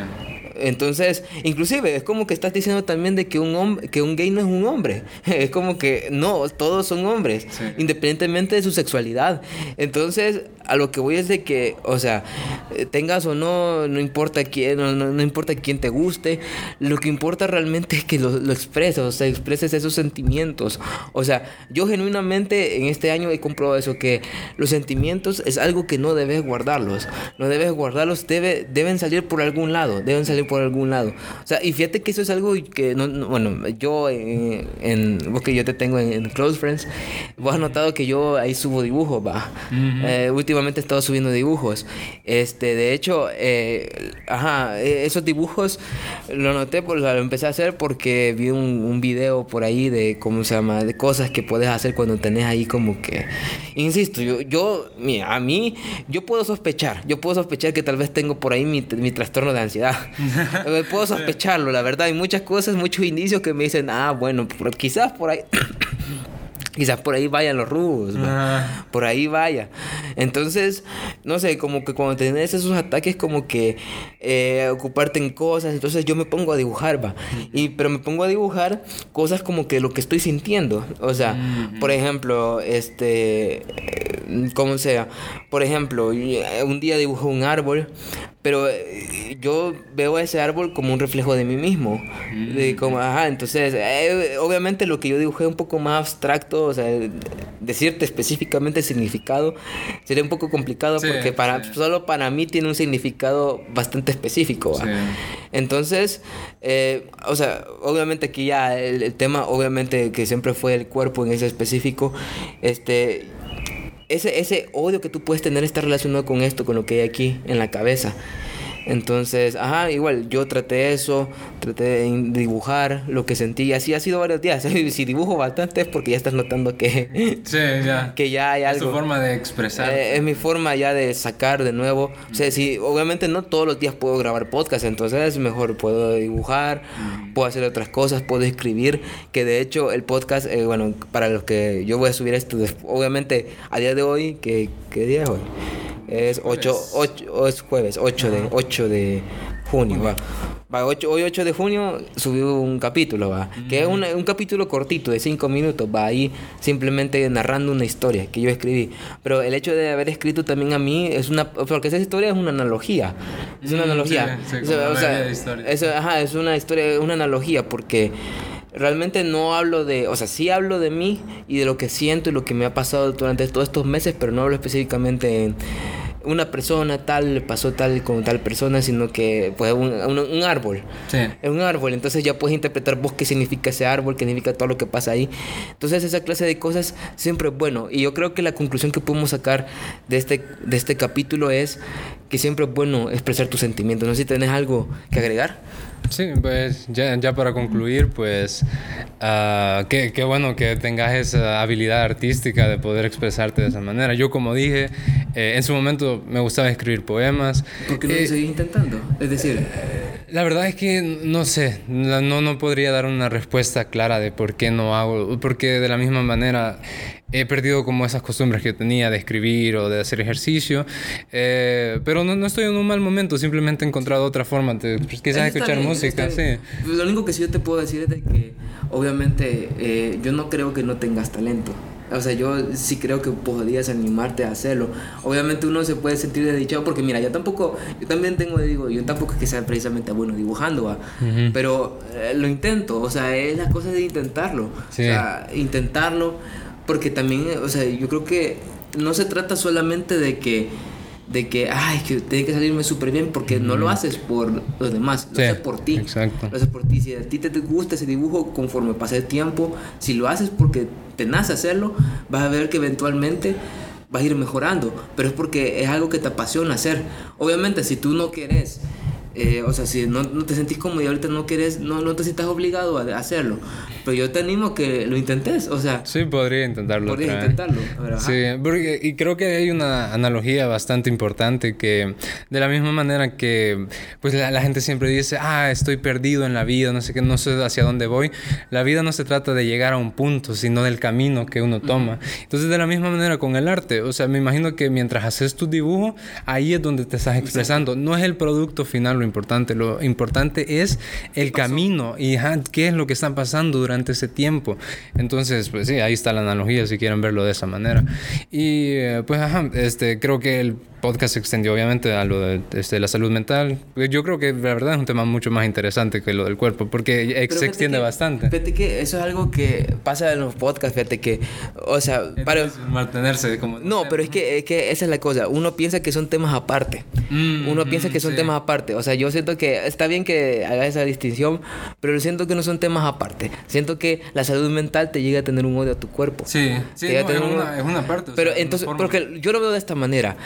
Entonces, inclusive es como que estás diciendo también de que un hombre, que un gay no es un hombre. Es como que no, todos son hombres, independientemente de su sexualidad. Entonces, a lo que voy es de que, o sea, eh, tengas o no, no importa quién, no, no, importa quién te guste, lo que importa realmente es que lo, lo expreses, o sea, expreses esos sentimientos. O sea, yo genuinamente en este año he comprobado eso, que los sentimientos es algo que no debes guardarlos. No debes guardarlos, debe, deben salir por algún lado, deben salir por algún lado. O sea, y fíjate que eso es algo que, no, bueno, yo en, en, porque yo te tengo en, Close Friends, vos has notado que yo ahí subo dibujos, va. Eh, últimamente he estado subiendo dibujos. Este, de hecho, eh, ajá, e, esos dibujos lo noté, pues, lo empecé a hacer porque vi un, un video por ahí de, ¿cómo se llama? De cosas que puedes hacer cuando tenés ahí como que, insisto, yo, yo, mira, a mí, yo puedo sospechar, yo puedo sospechar que tal vez tengo por ahí mi, mi trastorno de ansiedad. Puedo sospecharlo, la verdad. Hay muchas cosas, muchos indicios que me dicen, ah, bueno, quizás por ahí. Quizás por ahí vayan los rubos, por ahí vaya. Entonces, no sé, como que cuando tenés esos ataques, como que eh, ocuparte en cosas, entonces yo me pongo a dibujar, va. Y, pero me pongo a dibujar cosas como que lo que estoy sintiendo. O sea, por ejemplo, este, eh, como sea, por ejemplo, un día dibujo un árbol, pero eh, yo veo ese árbol como un reflejo de mí mismo. De como, ajá, entonces, obviamente lo que yo dibujé un poco más abstracto o sea, decirte específicamente el significado sería un poco complicado porque para, solo para mí tiene un significado bastante específico. Entonces, eh, o sea, obviamente aquí ya el, tema, obviamente que siempre fue el cuerpo en ese específico, este... Ese, ese odio que tú puedes tener está relacionado con esto, con lo que hay aquí en la cabeza. Entonces, ajá, igual yo traté eso, traté de dibujar lo que sentí, así ha sido varios días. si dibujo bastante es porque ya estás notando que, sí, ya. que ya hay algo. Es tu forma de expresar. Eh, es mi forma ya de sacar de nuevo. O sea, si obviamente no todos los días puedo grabar podcast, entonces mejor puedo dibujar, puedo hacer otras cosas, puedo escribir, que de hecho el podcast, eh, bueno, para los que yo voy a subir esto, obviamente a día de hoy, ¿qué, qué día es hoy? Es 8, 8, es jueves, 8 de, 8 de junio, va. va hoy 8 de junio subí un capítulo, va. Que es un, un, capítulo cortito de 5 minutos, va ahí simplemente narrando una historia que yo escribí. Pero el hecho de haber escrito también a mí es una. Porque esa historia es una analogía. Es una analogía. o sea, es, ajá, es una historia, una analogía porque realmente no hablo de, o sea, sí hablo de mí y de lo que siento y lo que me ha pasado durante todos estos meses, pero no hablo específicamente en una persona tal le pasó tal con tal persona, sino que pues un, un, árbol. Sí. Es un árbol, entonces ya puedes interpretar vos qué significa ese árbol, qué significa todo lo que pasa ahí. Entonces esa clase de cosas siempre es bueno. Y yo creo que la conclusión que podemos sacar de este, de este capítulo es que siempre es bueno expresar tus sentimientos. No sé si tenés algo que agregar. Sí, pues ya, ya para concluir, pues uh, qué, qué, bueno que tengas esa habilidad artística de poder expresarte de esa manera. Yo como dije, eh, en su momento me gustaba escribir poemas. ¿Por qué no lo seguís intentando? Es decir... La verdad es que no sé, no, no podría dar una respuesta clara de por qué no hago, porque de la misma manera he perdido como esas costumbres que tenía de escribir o de hacer ejercicio, eh, pero no, no, estoy en un mal momento, simplemente he encontrado otra forma de pues, quizás escuchar música. Sí. Lo único que sí yo te puedo decir es de que obviamente eh, yo no creo que no tengas talento. O sea, yo sí creo que podrías animarte a hacerlo. Obviamente uno se puede sentir desdichado porque mira, yo tampoco, yo también tengo, digo, yo tampoco es que sea precisamente bueno dibujando, pero eh, lo intento, o sea, es la cosa de intentarlo. O sea, intentarlo porque también, o sea, yo creo que no se trata solamente de que, de que, ay, que tiene que salirme súper bien, porque no lo haces por los demás, lo haces por ti. Exacto. Lo haces por ti. Si a ti te gusta ese dibujo conforme pasa el tiempo, si lo haces porque te nace hacerlo, vas a ver que eventualmente vas a ir mejorando, pero es porque es algo que te apasiona hacer. Obviamente, si tú no quieres eh, o sea, si no, no, te sentís cómodo y ahorita no quieres, no, no te sientas obligado a hacerlo. Pero yo te animo a que lo intentes, o sea. Sí, podría intentarlo. Podría intentarlo. sí, porque, y creo que hay una analogía bastante importante que, de la misma manera que, pues la, gente siempre dice, ah, estoy perdido en la vida, no sé qué, no sé hacia dónde voy. La vida no se trata de llegar a un punto, sino del camino que uno toma. Entonces, de la misma manera con el arte, o sea, me imagino que mientras haces tu dibujo, ahí es donde te estás expresando. No es el producto final lo importante. Lo importante es el camino y qué es lo que está pasando durante ese tiempo. Entonces, pues sí, ahí está la analogía si quieren verlo de esa manera. Y eh, pues, ajá, este, creo que el podcast se extendió obviamente a lo de, este, la salud mental. Yo creo que la verdad es un tema mucho más interesante que lo del cuerpo, porque se extiende bastante. Fíjate que eso es algo que pasa en los podcasts, fíjate que, o sea, para... Mantenerse como... No, pero es que, es que esa es la cosa, uno piensa que son temas aparte, mm, uno piensa que son temas aparte, o sea, yo siento que está bien que haga esa distinción, pero siento que no son temas aparte, siento que la salud mental te llega a tener un odio a tu cuerpo. Sí, sí, es, una, parte. Pero entonces, porque yo lo veo de esta manera,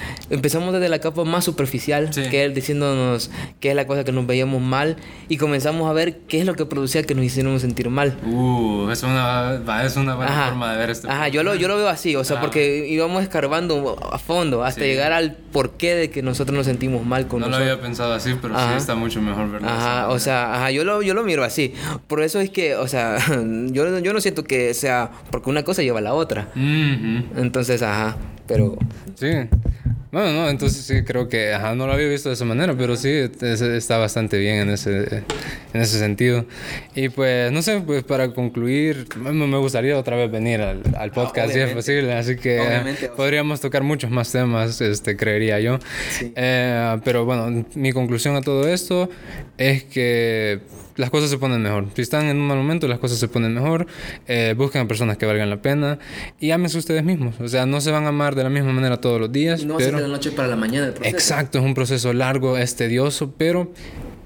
empezamos desde la capa más superficial, que es diciéndonos qué es la cosa que nos veíamos mal, y comenzamos a ver qué es lo que producía que nos hiciéramos sentir mal. Uh, es una, es una buena forma de ver esto. Ajá, yo lo, yo lo veo así, o sea, porque íbamos escarbando a fondo hasta llegar al porqué de que nosotros nos sentimos mal con No lo había pensado así, pero sí está mucho mejor verlo Ajá, o sea, ajá, yo lo, yo lo miro así. Por eso es que, o sea, yo, yo no siento que sea porque una cosa lleva a la otra. Entonces, ajá, pero... Sí. Bueno, no, entonces sí creo que ajá, no lo había visto de esa manera, pero sí está bastante bien en ese, en ese sentido. Y pues, no sé, pues para concluir, me gustaría otra vez venir al, al podcast si es posible, así que podríamos tocar muchos más temas, este, creería yo. Eh, pero bueno, mi conclusión a todo esto es que las cosas se ponen mejor. Si están en un mal momento, las cosas se ponen mejor. Eh, busquen a personas que valgan la pena y ámense ustedes mismos. O sea, no se van a amar de la misma manera todos los días. No pero... de la noche para la mañana. Exacto, es un proceso largo, es tedioso, pero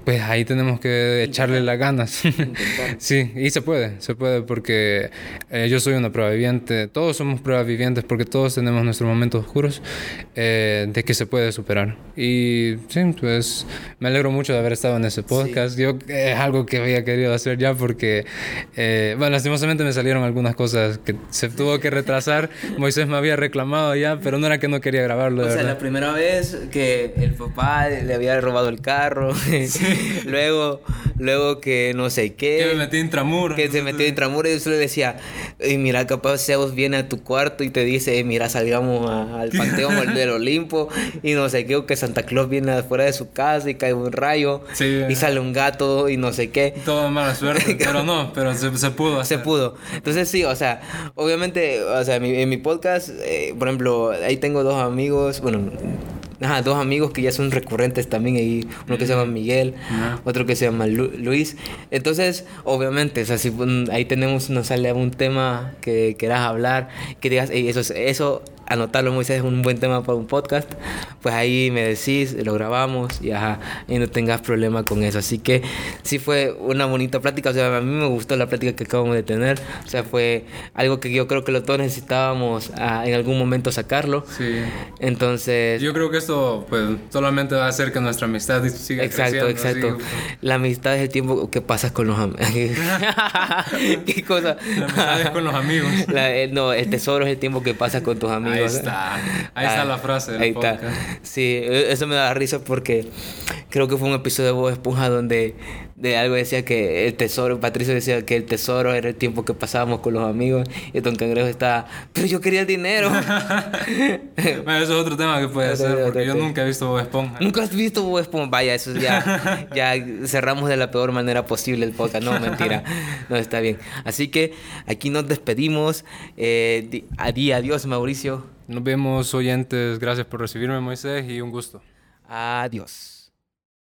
pues ahí tenemos que echarle las ganas. sí, y se puede, se puede porque eh, yo soy una prueba viviente, todos somos pruebas vivientes porque todos tenemos nuestros momentos oscuros eh, de que se puede superar. Y sí, pues me alegro mucho de haber estado en ese podcast. Yo es algo que había querido hacer ya porque, eh, bueno, lastimosamente me salieron algunas cosas que se tuvo que retrasar. Moisés me había reclamado ya, pero no era que no quería grabarlo. o sea, la primera vez que el papá le había robado el carro. Sí luego, luego que no sé qué. Que me metí intramuros. Que se metió intramuros y yo solo decía, "Ey, mira, capaz Zeus viene a tu cuarto y te dice, "Ey, mira, salgamos a- al panteón del Olimpo y no sé qué, o que Santa Claus viene afuera de su casa y cae un rayo Sí. y sale un gato y no sé qué. Todo mala suerte, pero no, pero se, se pudo Se pudo. Entonces sí, o sea, obviamente, o sea, en mi, en mi podcast, eh, por ejemplo, ahí tengo dos amigos, bueno, ajá, dos amigos que ya son recurrentes también, ahí, uno que se llama Miguel, Ajá. otro que se llama Lu- Luis. Entonces, obviamente, o sea, si mm, ahí tenemos, nos sale un tema que quieras hablar, que digas, "Ey, eso, es- eso, anotarlo, Moisés, es un buen tema para un podcast, pues ahí me decís, lo grabamos y ajá, y no tengas problema con eso. Así que sí fue una bonita plática, o sea, a mí me gustó la plática que acabamos de tener, o sea, fue algo que yo creo que los dos necesitábamos ah, en algún momento sacarlo. Sí. Entonces, Yo creo que esto, pues, solamente va a hacer que nuestra amistad siga Exacto, creciendo. exacto. así. La amistad es el tiempo que pasas con los amigos. ¿Qué cosa? La amistad es con los amigos. La- eh, no, el tesoro es el tiempo que pasas con tus amigos. Ahí está. Ahí está Ah, la frase del Ahí podcast. está. Sí, e- eso me da risa porque creo que fue un episodio de Bob Esponja donde de algo decía que el tesoro, Patricio decía que el tesoro era el tiempo que pasábamos con los amigos y Don Cangrejo estaba, pero yo quería el dinero. Bueno, eso es otro tema que puede ser, otro porque yo nunca he visto Bob Esponja. Nunca has visto Bob Esponja. Vaya, eso ya, ya cerramos de la peor manera posible el podcast. No, mentira. No, está bien. Así que aquí nos despedimos. Eh, di- adi- adiós, Mauricio. Nos vemos, oyentes. Gracias por recibirme, Moisés, y un gusto. Adiós.